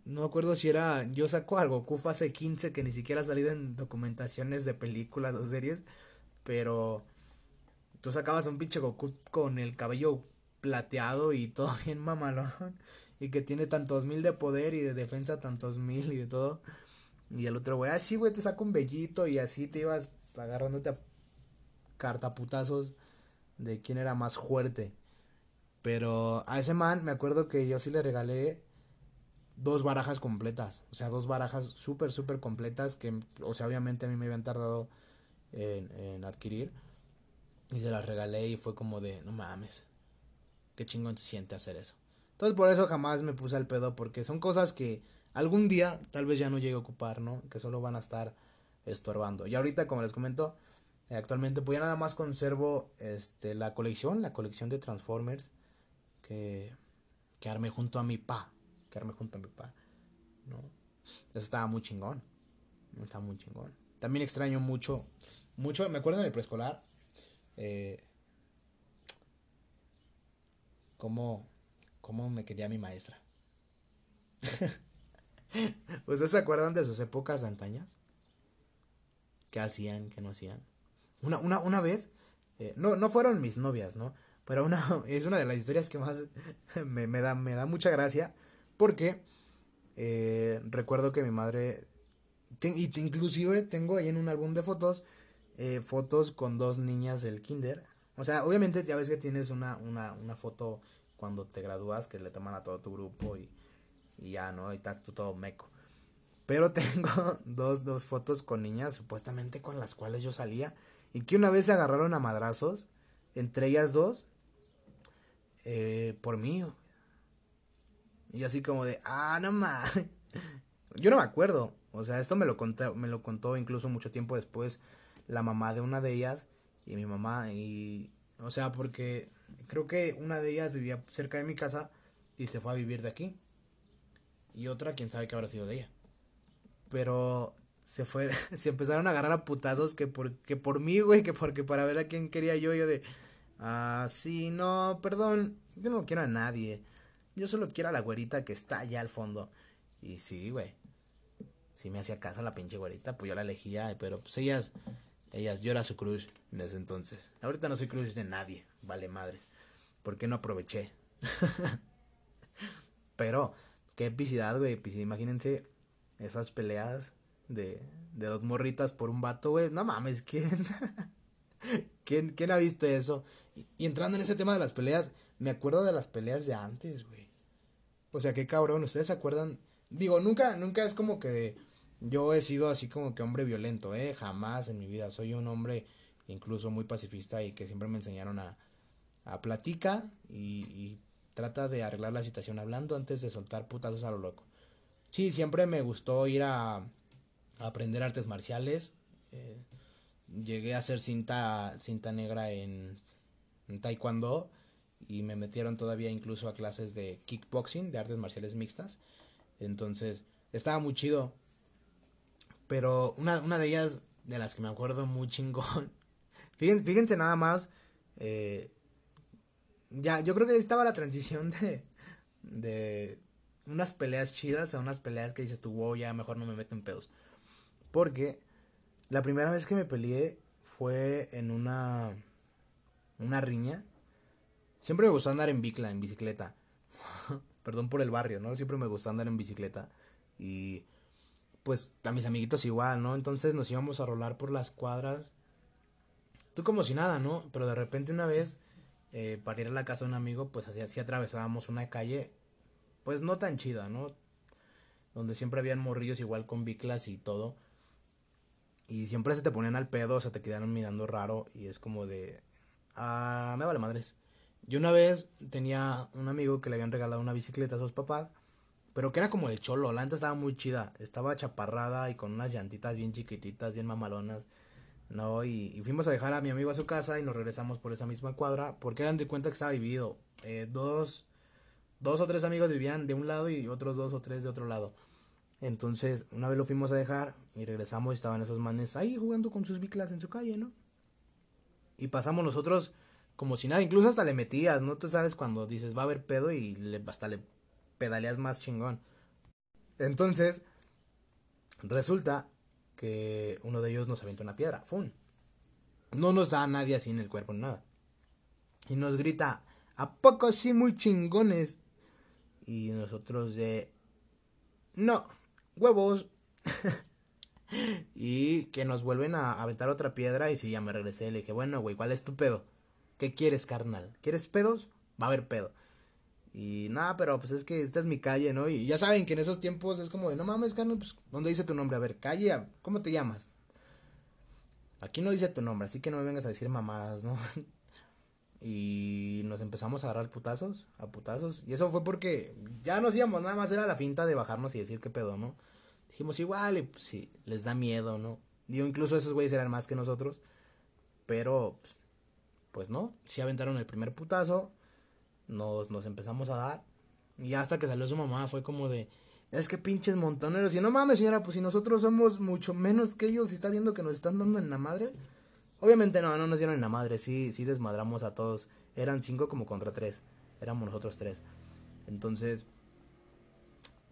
No me acuerdo si era. Yo saco algo Goku fase 15 que ni siquiera ha salido en documentaciones de películas o series. Pero. Tú sacabas a un pinche Goku con el cabello plateado y *laughs* todo bien mamalón. Y que tiene tantos mil de poder y de defensa tantos mil y de todo. Y el otro güey, ah, sí, güey, te saco un bellito y así te ibas agarrándote a cartaputazos de quién era más fuerte. Pero a ese man me acuerdo que yo sí le regalé dos barajas completas. O sea, dos barajas súper, súper completas que, o sea, obviamente a mí me habían tardado en, adquirir. Y se las regalé y fue como de, no mames, qué chingón se siente hacer eso. Entonces por eso jamás me puse al pedo porque son cosas que algún día tal vez ya no llegue a ocupar, ¿no? Que solo van a estar estorbando. Y ahorita, como les comento, actualmente pues ya nada más conservo este, la colección, la colección de Transformers que, que armé junto a mi pa. Que armé junto a mi pa. ¿no? Eso estaba muy chingón. Estaba muy chingón. También extraño mucho, mucho, me acuerdo en el preescolar, eh, cómo, cómo me quería mi maestra. *laughs* ¿Ustedes se acuerdan de sus épocas antañas? ¿Qué hacían, qué no hacían? Una, una, una vez, eh, no, no fueron mis novias, ¿no? Pero una, *laughs* es una de las historias que más *laughs* me, me, da, me da mucha gracia. Porque eh, recuerdo que mi madre. y inclusive tengo ahí en un álbum de fotos. Eh, fotos con dos niñas del kinder. O sea, obviamente ya ves que tienes una, una, una foto cuando te gradúas que le toman a todo tu grupo y, y ya, ¿no? Y estás todo meco. Pero *laughs* tengo dos, dos fotos con niñas supuestamente con las cuales yo salía y que una vez se agarraron a madrazos, entre ellas dos, eh, por mí. Y así como de, ah, no más. *laughs* Yo no me acuerdo. O sea, esto me lo, contó, me lo contó incluso mucho tiempo después la mamá de una de ellas y mi mamá. Y, o sea, porque creo que una de ellas vivía cerca de mi casa y se fue a vivir de aquí. Y otra, quién sabe qué habrá sido de ella. Pero se fue, *laughs* se empezaron a agarrar a putazos que por, que por mí, güey, que porque para ver a quién quería yo, yo de, Ah, sí, no, perdón. Yo no quiero a nadie. Yo solo quiero a la güerita que está allá al fondo. Y sí, güey. Si me hacía caso la pinche güerita, pues yo la elegía. Pero pues ellas, ellas, yo era su crush en ese entonces. Ahorita no soy crush de nadie. Vale, madres. ¿Por qué no aproveché? *laughs* pero, qué epicidad, güey. Pues, imagínense esas peleas de, de dos morritas por un vato, güey. No mames, ¿quién? *laughs* ¿Quién, ¿Quién ha visto eso? Y, entrando en ese tema de las peleas, me acuerdo de las peleas de antes, güey. O sea, qué cabrón, ¿ustedes se acuerdan? Digo, nunca, nunca es como que yo he sido así como que hombre violento, ¿eh? Jamás en mi vida. Soy un hombre incluso muy pacifista y que siempre me enseñaron a, a platica y, trata de arreglar la situación hablando antes de soltar putazos a lo loco. sí, siempre me gustó ir a, aprender artes marciales. Eh, llegué a hacer cinta, cinta negra en taekwondo y me metieron todavía incluso a clases de kickboxing, de artes marciales mixtas. Entonces, estaba muy chido. Pero una, una de ellas, de las que me acuerdo muy chingón. *laughs* Fíjense, nada más. Eh, ya, yo creo que estaba la transición de, de unas peleas chidas a unas peleas que dices tú, wow, ya mejor no me meto en pedos. Porque la primera vez que me peleé fue en una, una riña Siempre me gustó andar en bicla, en bicicleta. *laughs* Perdón por el barrio, ¿no? Siempre me gustó andar en bicicleta. Y pues a mis amiguitos igual, ¿no? Entonces nos íbamos a rolar por las cuadras. Tú como si nada, ¿no? Pero de repente una vez, eh, para ir a la casa de un amigo, pues así, así atravesábamos una calle, pues no tan chida, ¿no? Donde siempre habían morrillos igual con biclas y todo. Y siempre se te ponían al pedo, o sea, te quedaron mirando raro y es como de... Ah, me vale madres. Yo una vez tenía un amigo que le habían regalado una bicicleta a sus papás, pero que era como de cholo, la neta estaba muy chida, estaba chaparrada y con unas llantitas bien chiquititas, bien mamalonas, ¿no? Y, fuimos a dejar a mi amigo a su casa y nos regresamos por esa misma cuadra, porque eran de cuenta que estaba dividido, eh, dos, dos o tres amigos vivían de un lado y otros dos o tres de otro lado. Entonces, una vez lo fuimos a dejar y regresamos y estaban esos manes ahí jugando con sus biclas en su calle, ¿no? Y pasamos nosotros como si nada, incluso hasta le metías, ¿no? Tú sabes cuando dices va a haber pedo y le, hasta le pedaleas más chingón. Entonces, resulta que uno de ellos nos avienta una piedra, ¡fum! No nos da a nadie así en el cuerpo, nada. Y nos grita, ¿a poco sí muy chingones? Y nosotros de, no, huevos. *laughs* y que nos vuelven a aventar otra piedra y si ya me regresé, le dije, bueno, güey, ¿cuál es tu pedo? ¿Qué quieres, carnal? ¿Quieres pedos? Va a haber pedo. Y nada, pero pues es que esta es mi calle, ¿no? Y ya saben que en esos tiempos es como de, no mames, carnal, pues, ¿dónde dice tu nombre? A ver, calle, ¿cómo te llamas? Aquí no dice tu nombre, así que no me vengas a decir mamadas, ¿no? *laughs* y nos empezamos a agarrar putazos, a putazos. Y eso fue porque ya nos íbamos, nada más era la finta de bajarnos y decir qué pedo, ¿no? Dijimos igual, y pues sí, les da miedo, ¿no? Digo, incluso esos güeyes eran más que nosotros. Pero, pues, pues no, sí aventaron el primer putazo, nos, nos empezamos a dar, y hasta que salió su mamá fue como de, es que pinches montoneros, y no mames señora, pues si nosotros somos mucho menos que ellos, y está viendo que nos están dando en la madre, obviamente no, no nos dieron en la madre, sí, sí desmadramos a todos, eran cinco como contra tres, éramos nosotros tres, entonces,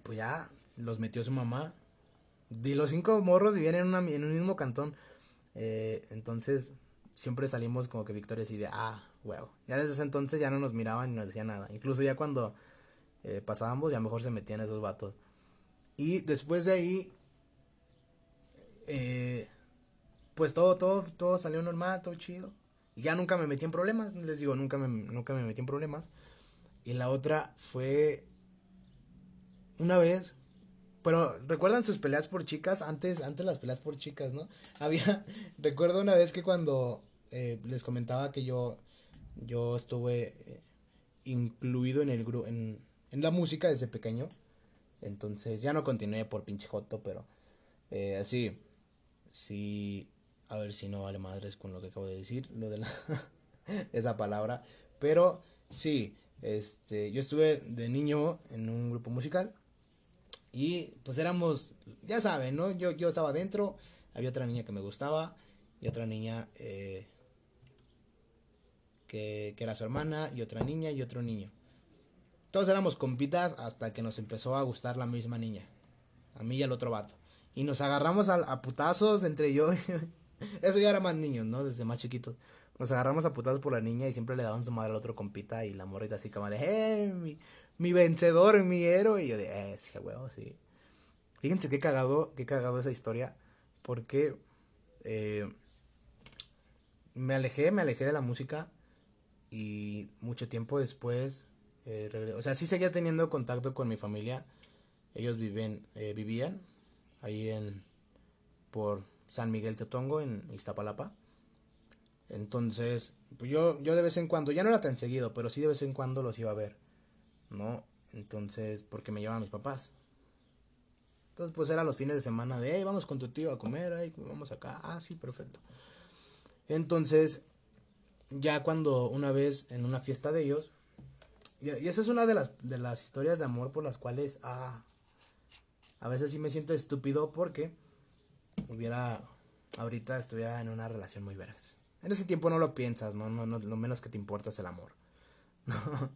pues ya, los metió su mamá, y los cinco morros vivían en, una, en un mismo cantón, eh, entonces siempre salimos como que victorias y de, ah, huevo. Ya desde ese entonces ya no nos miraban ni nos decían nada. Incluso ya cuando eh, pasábamos, ya mejor se metían esos vatos. Y después de ahí, eh, pues todo, todo, todo salió normal, todo chido. Y ya nunca me metí en problemas, les digo, nunca me, nunca me metí en problemas. Y la otra fue una vez pero recuerdan sus peleas por chicas, antes, antes las peleas por chicas, ¿no? *laughs* Había, recuerdo una vez que cuando eh, les comentaba que yo, yo estuve eh, incluido en el grupo, en, en la música desde pequeño. Entonces ya no continué por pinche joto, pero eh, así, sí, a ver si no vale madres con lo que acabo de decir, lo de la, *laughs* esa palabra. Pero sí, este, yo estuve de niño en un grupo musical y pues éramos, ya saben, ¿no? Yo, yo estaba adentro, había otra niña que me gustaba y otra niña eh, que, era su hermana y otra niña y otro niño. Todos éramos compitas hasta que nos empezó a gustar la misma niña. A mí y al otro vato. Y nos agarramos a, putazos entre yo. *laughs* Eso ya era más niños, ¿no? Desde más chiquitos. Nos agarramos a putazos por la niña y siempre le daban su madre al otro compita y la morrita así como de, ¡eh! mi vencedor, mi héroe. Y yo de, eh, ese huevo, sí. Fíjense qué cagado, qué cagado esa historia. Porque eh, me alejé, me alejé de la música. Y mucho tiempo después, eh, o sea, sí seguía teniendo contacto con mi familia. Ellos viven, eh, vivían ahí en, por San Miguel Tetongo, en Iztapalapa. Entonces, pues yo, yo de vez en cuando, ya no era tan seguido, pero sí de vez en cuando los iba a ver. ¿no? Entonces, porque me llevan mis papás. Entonces, pues era los fines de semana de, hey, vamos con tu tío a comer, hey, vamos acá. Ah, sí, perfecto. Entonces, ya cuando una vez en una fiesta de ellos, y, esa es una de las, de las historias de amor por las cuales, ah, a veces sí me siento estúpido porque hubiera, ahorita estuviera en una relación muy vergas. En ese tiempo no lo piensas, ¿no? no, no lo menos que te importa es el amor. *laughs*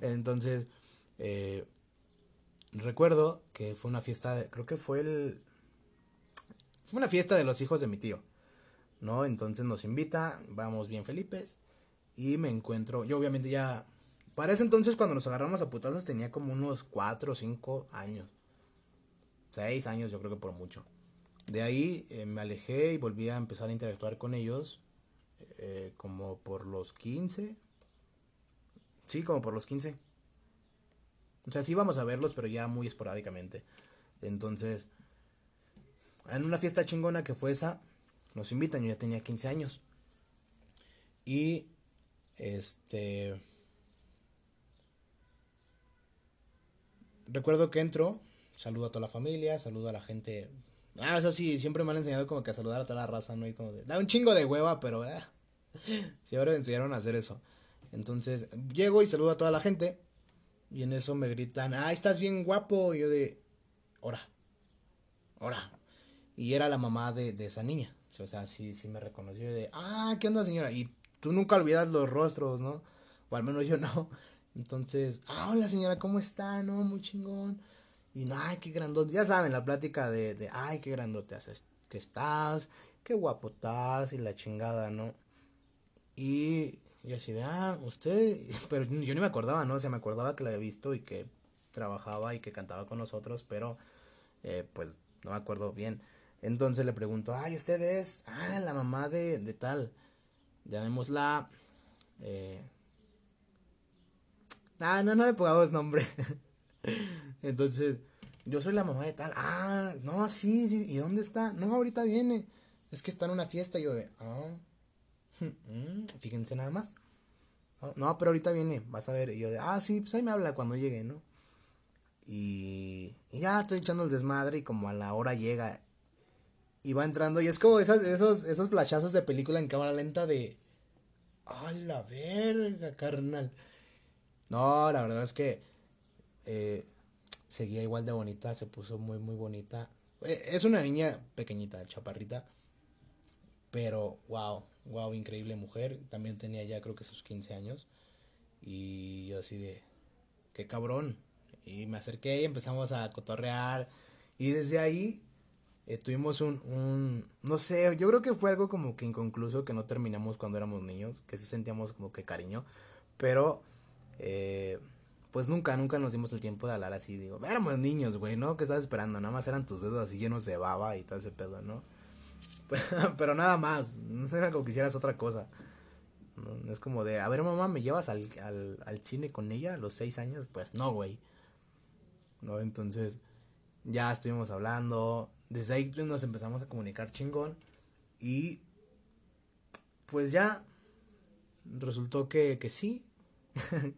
Entonces, eh, recuerdo que fue una fiesta, creo que fue el... Fue una fiesta de los hijos de mi tío, ¿no? Entonces nos invita, vamos bien Felipes, y me encuentro, yo obviamente ya, para ese entonces cuando nos agarramos a putazos tenía como unos 4 o 5 años, 6 años yo creo que por mucho. De ahí eh, me alejé y volví a empezar a interactuar con ellos eh, como por los 15. Sí, como por los 15. O sea, sí vamos a verlos, pero ya muy esporádicamente. Entonces, en una fiesta chingona que fue esa, nos invitan, yo ya tenía 15 años. Y, este... Recuerdo que entro, saludo a toda la familia, saludo a la gente. Ah, eso sí, siempre me han enseñado como que a saludar a toda la raza, ¿no? Y como de, da un chingo de hueva, pero... Eh, *laughs* siempre me enseñaron a hacer eso. Entonces, llego y saludo a toda la gente. Y en eso me gritan, ah, estás bien guapo. Y yo de, ora, ora. Y era la mamá de, de esa niña. O sea, sí, sí me reconoció de, ah, ¿qué onda señora? Y tú nunca olvidas los rostros, ¿no? O al menos yo no. Entonces, ah, hola señora, ¿cómo está? No, muy chingón. Y no, ay, qué grandote. Ya saben, la plática de, de ay, qué grandote haces, que estás, qué guapo estás y la chingada, ¿no? Y y así de, ah, usted, *laughs* pero yo ni me acordaba, ¿no? O sea, me acordaba que la había visto y que trabajaba y que cantaba con nosotros, pero eh, pues no me acuerdo bien. Entonces le pregunto, ay, usted es, ah, la mamá de, de tal, llamémosla, eh... Ah, no, no le pongamos nombre. *laughs* Entonces, yo soy la mamá de tal, ah, no, sí, sí, ¿y dónde está? No, ahorita viene, es que está en una fiesta, y yo de, ah. Mm, fíjense nada más. No, pero ahorita viene, vas a ver. Y yo de, ah, sí, pues ahí me habla cuando llegue, ¿no? Y, ya estoy echando el desmadre y como a la hora llega y va entrando y es como esos, esos, esos flashazos de película en cámara lenta de, ¡a la verga, carnal! No, la verdad es que eh, seguía igual de bonita, se puso muy, muy bonita. Eh, es una niña pequeñita, chaparrita, pero wow, wow, increíble mujer. También tenía ya creo que sus 15 años. Y yo así de, qué cabrón. Y me acerqué y empezamos a cotorrear. Y desde ahí eh, tuvimos un, un, no sé, yo creo que fue algo como que inconcluso que no terminamos cuando éramos niños, que sí sentíamos como que cariño. Pero, eh, pues nunca, nunca nos dimos el tiempo de hablar así. Digo, éramos niños, güey, ¿no? ¿Qué estabas esperando? Nada más eran tus dedos así llenos de baba y todo ese pedo, ¿no? *laughs* pero nada más, no era como que hicieras otra cosa. No, es como de, a ver mamá, ¿me llevas al, al, al cine con ella a los seis años? Pues no, güey. ¿No? Entonces, ya estuvimos hablando. Desde ahí nos empezamos a comunicar chingón. Y pues ya resultó que, que sí. *laughs*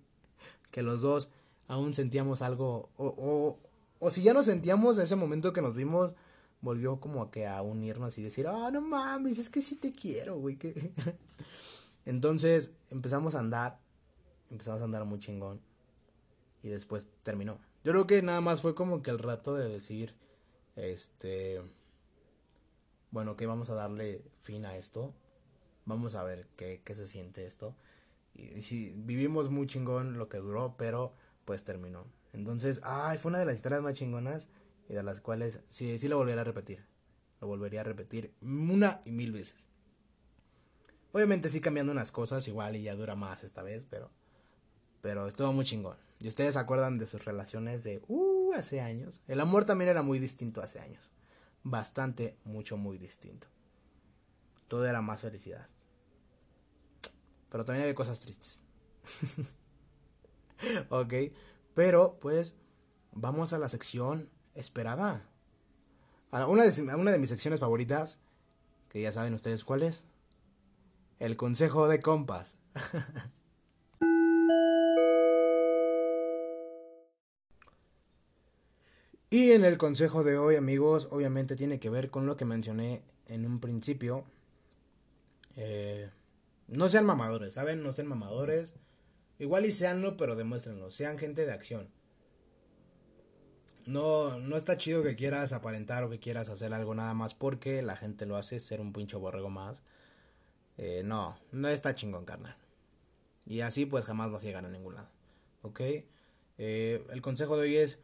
que los dos aún sentíamos algo. O, o, o si ya no sentíamos ese momento que nos vimos, volvió como a que a unirnos y decir, ah, no mames, es que sí te quiero, güey. Que... *laughs* Entonces empezamos a andar, empezamos a andar muy chingón y después terminó. Yo creo que nada más fue como que el rato de decir, este, bueno, que vamos a darle fin a esto, vamos a ver qué, qué se siente esto. Y, si vivimos muy chingón lo que duró, pero pues terminó. Entonces, ay, fue una de las historias más chingonas y de las cuales sí, sí lo volvería a repetir. Lo volvería a repetir una y mil veces. Obviamente sí cambiando unas cosas, igual y ya dura más esta vez, pero pero estuvo muy chingón. Y ustedes se acuerdan de sus relaciones de uh, hace años. El amor también era muy distinto hace años. Bastante, mucho, muy distinto. Todo era más felicidad. Pero también había cosas tristes. *laughs* ok, pero pues vamos a la sección esperada. una de, una de mis secciones favoritas, que ya saben ustedes cuál es, el consejo de compas. *laughs* Y en el consejo de hoy, amigos, obviamente tiene que ver con lo que mencioné en un principio. Eh, no sean mamadores, ¿saben? No sean mamadores. Igual y seanlo, pero demuéstrenlo. Sean gente de acción. No, no está chido que quieras aparentar o que quieras hacer algo nada más porque la gente lo hace, ser un pincho borrego más. Eh, no, no está chingón, carnal. Y así pues jamás vas a llegar a ningún lado. ¿Ok? Eh, el consejo de hoy es,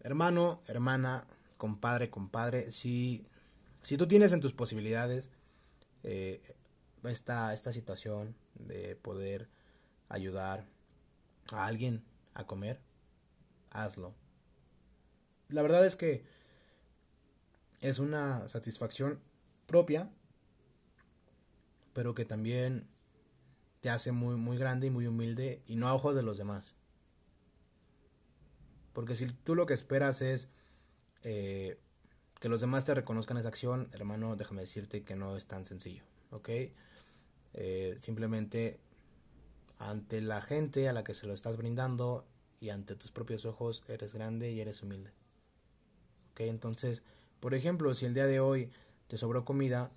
hermano, hermana, compadre, compadre, si, si tú tienes en tus posibilidades eh, esta, esta situación de poder ayudar a alguien a comer, hazlo. La verdad es que es una satisfacción propia, pero que también te hace muy, muy grande y muy humilde y no a ojos de los demás. Porque si tú lo que esperas es eh, que los demás te reconozcan esa acción, hermano, déjame decirte que no es tan sencillo, ¿ok? Eh, simplemente ante la gente a la que se lo estás brindando y ante tus propios ojos eres grande y eres humilde. ¿Ok? Entonces, por ejemplo, si el día de hoy te sobró comida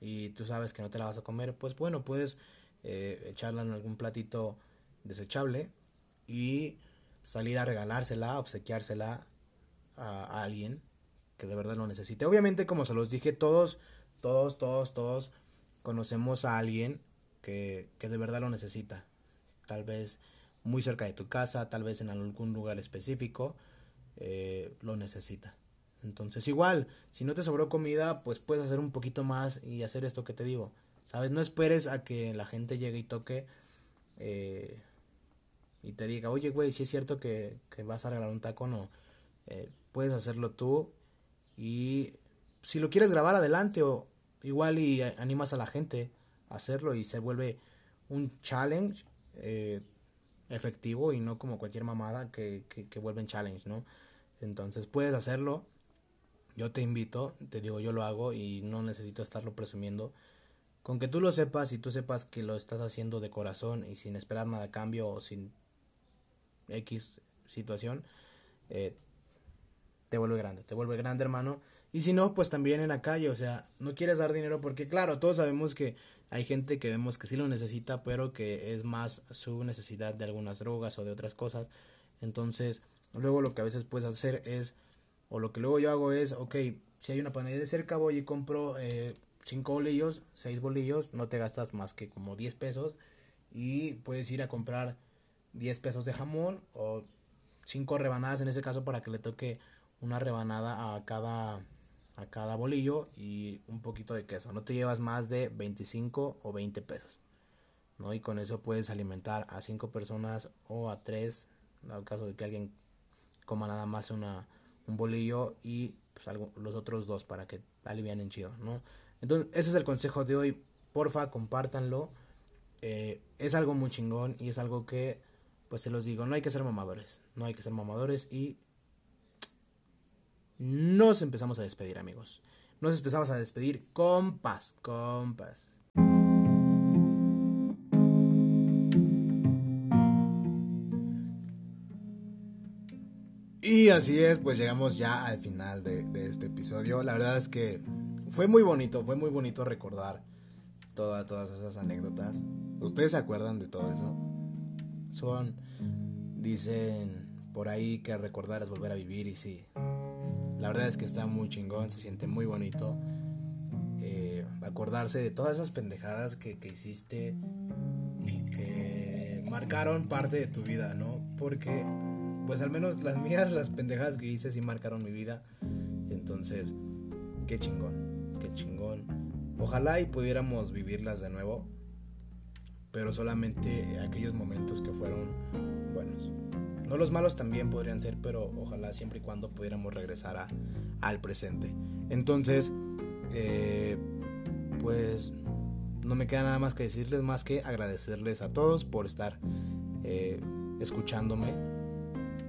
y tú sabes que no te la vas a comer, pues bueno, puedes eh, echarla en algún platito desechable y salir a regalársela, obsequiársela a, alguien que de verdad lo necesite. Obviamente, como se los dije, todos, todos, todos, todos conocemos a alguien que, que de verdad lo necesita. Tal vez muy cerca de tu casa, tal vez en algún lugar específico, eh, lo necesita. Entonces, igual, si no te sobró comida, pues puedes hacer un poquito más y hacer esto que te digo. ¿Sabes? No esperes a que la gente llegue y toque eh, y te diga, oye, güey, si es cierto que, vas a regalar un taco, no. Eh, puedes hacerlo tú y si lo quieres grabar adelante o igual y animas a la gente a hacerlo y se vuelve un challenge eh, efectivo y no como cualquier mamada que, que, que vuelven challenge, ¿no? Entonces puedes hacerlo. Yo te invito, te digo, yo lo hago y no necesito estarlo presumiendo. Con que tú lo sepas y tú sepas que lo estás haciendo de corazón y sin esperar nada a cambio o sin X situación, eh, te vuelve grande, te vuelve grande hermano. Y si no, pues también en la calle, o sea, no quieres dar dinero porque claro, todos sabemos que hay gente que vemos que sí lo necesita, pero que es más su necesidad de algunas drogas o de otras cosas. Entonces, luego lo que a veces puedes hacer es, o lo que luego yo hago es, ok, si hay una panadería de cerca, voy y compro eh, cinco bolillos, seis bolillos, no te gastas más que como 10 pesos y puedes ir a comprar 10 pesos de jamón o 5 rebanadas en ese caso para que le toque una rebanada a cada a cada bolillo y un poquito de queso. No te llevas más de 25 o 20 pesos. ¿no? Y con eso puedes alimentar a 5 personas o a 3, en caso de que alguien coma nada más una, un bolillo y pues, algo, los otros dos para que en chido, ¿no? Entonces, ese es el consejo de hoy. Porfa, compártanlo. Eh, es algo muy chingón y es algo que pues se los digo, no hay que ser mamadores, no hay que ser mamadores y nos empezamos a despedir, amigos. Nos empezamos a despedir, compas, compas. Y así es, pues llegamos ya al final de, este episodio. La verdad es que fue muy bonito, fue muy bonito recordar todas, todas esas anécdotas. ¿Ustedes se acuerdan de todo eso? Son, dicen por ahí que recordar es volver a vivir y sí. La verdad es que está muy chingón, se siente muy bonito. Eh, acordarse de todas esas pendejadas que, que hiciste y que marcaron parte de tu vida, ¿no? Porque, pues al menos las mías, las pendejadas que hice sí marcaron mi vida. Entonces, qué chingón, qué chingón. Ojalá y pudiéramos vivirlas de nuevo pero solamente aquellos momentos que fueron buenos. No los malos también podrían ser, pero ojalá siempre y cuando pudiéramos regresar a, al presente. Entonces, eh, pues no me queda nada más que decirles más que agradecerles a todos por estar eh, escuchándome.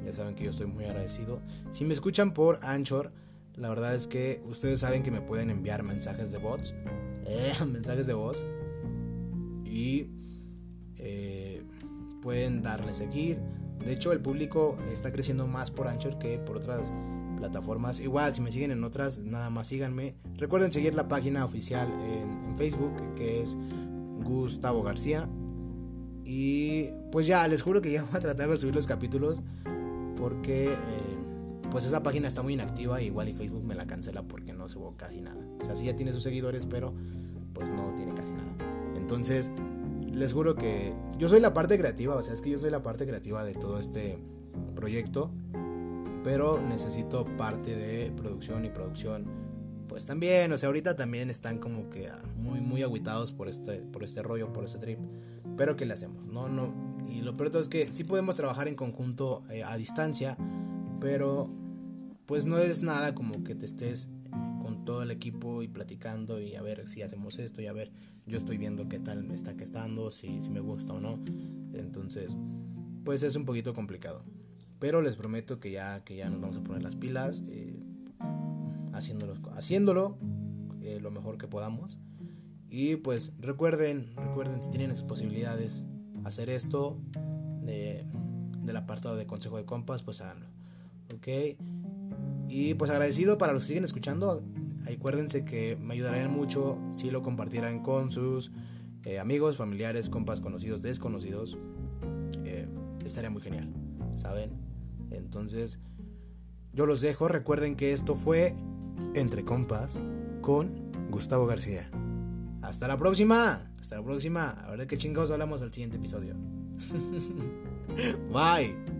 Ya saben que yo estoy muy agradecido. Si me escuchan por Anchor, la verdad es que ustedes saben que me pueden enviar mensajes de voz. Eh, *laughs* mensajes de voz. Y eh, pueden darle seguir, De hecho, el público está creciendo más por Anchor que por otras plataformas. Igual, si me siguen en otras, nada más síganme. Recuerden seguir la página oficial en, Facebook, que es Gustavo García. Y pues ya, les juro que ya *laughs* voy a tratar de subir los capítulos porque eh, pues esa página está muy inactiva. Igual y Facebook me la cancela porque no subo casi nada. O sea, sí ya tiene sus seguidores, pero pues no tiene casi nada. Entonces, les juro que yo soy la parte creativa, o sea, es que yo soy la parte creativa de todo este proyecto, pero necesito parte de producción y producción. Pues también, o sea, ahorita también están como que muy, muy aguitados por este, por este rollo, por este trip. Pero ¿qué le hacemos? No, no. Y lo peor es que sí podemos trabajar en conjunto eh, a distancia, pero pues no es nada como que te estés todo el equipo y platicando y a ver si hacemos esto y a ver, yo estoy viendo qué tal me está quedando, si, si me gusta o no. Entonces, pues es un poquito complicado. Pero les prometo que ya, que ya nos vamos a poner las pilas, eh, haciéndolo, haciéndolo eh, lo mejor que podamos. Y pues recuerden, recuerden si tienen esas posibilidades, hacer esto de, del apartado de consejo de compas, pues háganlo. ¿Ok? Y pues agradecido para los que siguen escuchando. Acuérdense que me ayudarían mucho si lo compartieran con sus eh, amigos, familiares, compas, conocidos, desconocidos. Eh, estaría muy genial, ¿saben? Entonces, yo los dejo. Recuerden que esto fue Entre Compas con Gustavo García. Hasta la próxima. Hasta la próxima. A ver de qué chingados hablamos al siguiente episodio. *laughs* Bye.